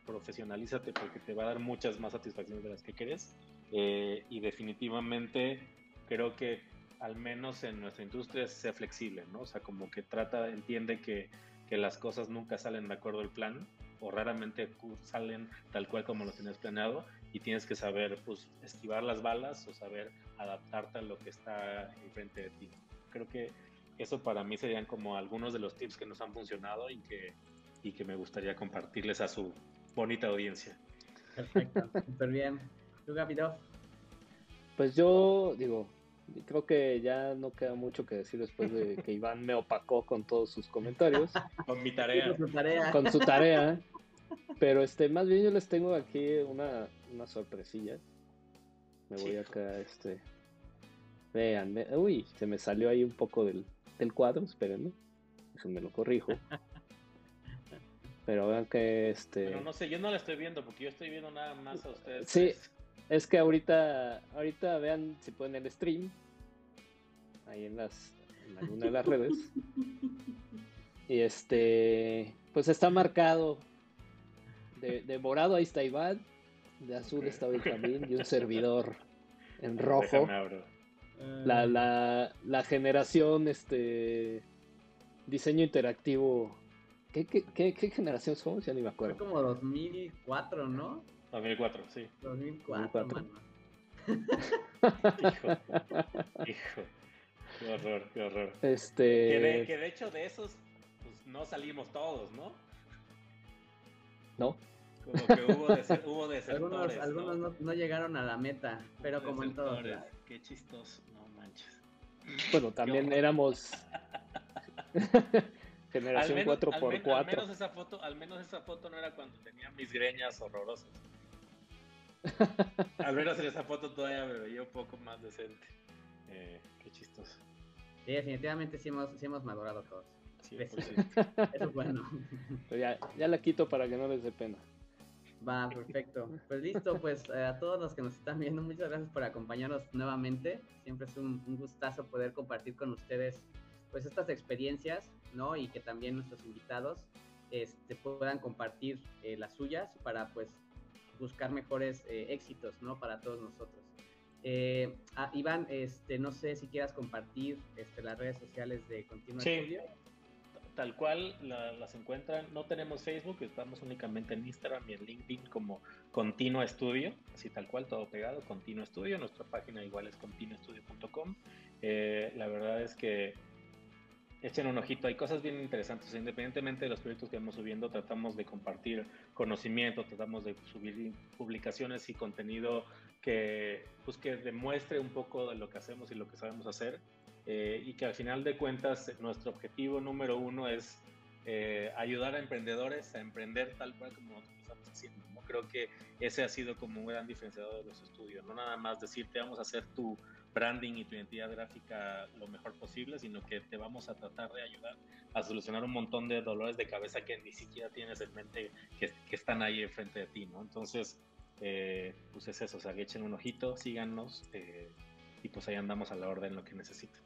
profesionalízate porque te va a dar muchas más satisfacciones de las que quieres. Eh, y definitivamente creo que al menos en nuestra industria sea flexible, ¿no? O sea, como que trata, entiende que, que las cosas nunca salen de acuerdo al plan o raramente salen tal cual como lo tienes planeado y tienes que saber pues esquivar las balas o saber adaptarte a lo que está enfrente de ti. Creo que eso para mí serían como algunos de los tips que nos han funcionado y que y que me gustaría compartirles a su bonita audiencia. Perfecto, [laughs] súper bien. ¿Tú, Capito? Pues yo digo, creo que ya no queda mucho que decir después de [laughs] que Iván me opacó con todos sus comentarios. con mi tarea. Con su tarea. Con su tarea. Pero este, más bien yo les tengo aquí una, una sorpresilla. Me voy acá, este. Vean, uy, se me salió ahí un poco del, del cuadro, espérenme. Eso me lo corrijo. [laughs] Pero vean que este. Pero no sé, yo no la estoy viendo porque yo estoy viendo nada más a ustedes. Sí, es que ahorita, ahorita vean si pueden el stream. Ahí en las. En alguna de las redes. Y este. Pues está marcado. De, de morado ahí está Iván. De azul está Benjamín. Y un [laughs] servidor en rojo. La, la, la generación, este. Diseño interactivo ¿Qué, qué, qué, generación somos? Ya ni me acuerdo. Fue como 2004, ¿no? 2004, sí. 2004, 2004. hijo, hijo. Qué horror, qué horror. Este... Que de, que de hecho de esos pues, no salimos todos, ¿no? No. Como que hubo, de, hubo [laughs] desertores. Algunos, algunos ¿no? no, llegaron a la meta, pero como en todos. Qué chistoso, no manches. Bueno, también éramos. [laughs] [laughs] Generación 4x4. Al, menos esa foto, al menos esa foto no era cuando tenía mis greñas horrorosas. Al menos en esa foto todavía me veía un poco más decente. Eh, qué chistoso. Sí, definitivamente sí hemos, sí hemos madurado todos. Sí, Eso es bueno. ya, ya la quito para que no les dé pena. Va, perfecto. Pues listo, pues eh, a todos los que nos están viendo, muchas gracias por acompañarnos nuevamente. Siempre es un, un gustazo poder compartir con ustedes pues estas experiencias, ¿no? Y que también nuestros invitados este, puedan compartir eh, las suyas para pues buscar mejores eh, éxitos, ¿no? Para todos nosotros. Eh, ah, Iván, este, no sé si quieras compartir este, las redes sociales de Continua sí. Tal cual las encuentran. No tenemos Facebook, estamos únicamente en Instagram y en LinkedIn como Continua Estudio, así tal cual, todo pegado, Continua Estudio. Nuestra página igual es continuaestudio.com. la verdad es que echen un ojito. Hay cosas bien interesantes. Independientemente de los proyectos que vamos subiendo, tratamos de compartir conocimiento, tratamos de subir publicaciones y contenido que, pues, que demuestre un poco de lo que hacemos y lo que sabemos hacer. Eh, y que al final de cuentas, nuestro objetivo número uno es eh, ayudar a emprendedores a emprender tal cual como nosotros estamos haciendo. ¿no? Creo que ese ha sido como un gran diferenciador de los estudios. No nada más decirte vamos a hacer tu branding y tu identidad gráfica lo mejor posible, sino que te vamos a tratar de ayudar a solucionar un montón de dolores de cabeza que ni siquiera tienes en mente que, están ahí enfrente de ti, ¿no? Entonces, eh, pues es eso, o sea, echen un ojito, síganos eh, y pues ahí andamos a la orden lo que necesiten.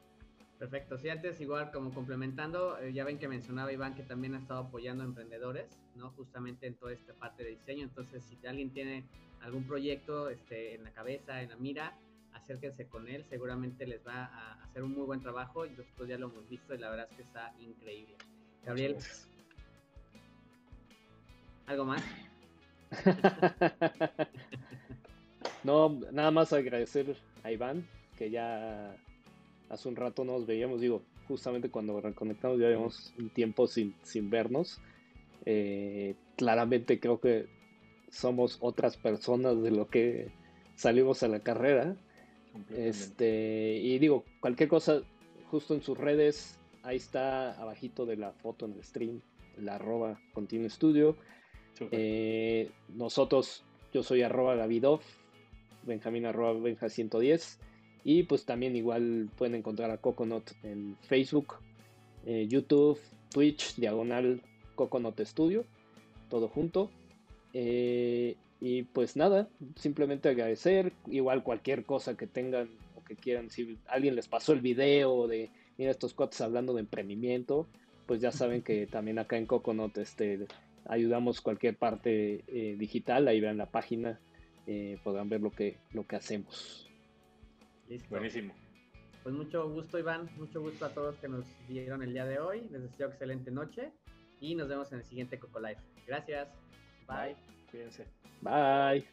Perfecto, sí, antes igual como complementando, eh, ya ven que mencionaba Iván que también ha estado apoyando a emprendedores, ¿no? Justamente en toda esta parte de diseño, entonces si alguien tiene algún proyecto este, en la cabeza, en la mira, acérquense con él, seguramente les va a hacer un muy buen trabajo y nosotros ya lo hemos visto y la verdad es que está increíble. Gabriel, ¿algo más? [laughs] no, nada más agradecer a Iván, que ya hace un rato nos veíamos, digo, justamente cuando reconectamos ya llevamos un tiempo sin, sin vernos. Eh, claramente creo que somos otras personas de lo que salimos a la carrera. Este, y digo, cualquier cosa, justo en sus redes, ahí está abajito de la foto en el stream, la arroba Continuo Studio. Eh, nosotros, yo soy arroba Gavidov, Benjamín arroba Benja 110. Y pues también igual pueden encontrar a Coconut en Facebook, eh, YouTube, Twitch, diagonal Coconut Studio, todo junto. Eh, y pues nada, simplemente agradecer, igual cualquier cosa que tengan o que quieran, si alguien les pasó el video de, mira estos cuates hablando de emprendimiento, pues ya saben que también acá en Coconut este, ayudamos cualquier parte eh, digital, ahí vean la página, podrán ver lo que, lo que hacemos. Listo. Buenísimo. Pues mucho gusto, Iván. Mucho gusto a todos que nos vieron el día de hoy. Les deseo excelente noche y nos vemos en el siguiente Coco Life. Gracias. Bye. Cuídense. Bye.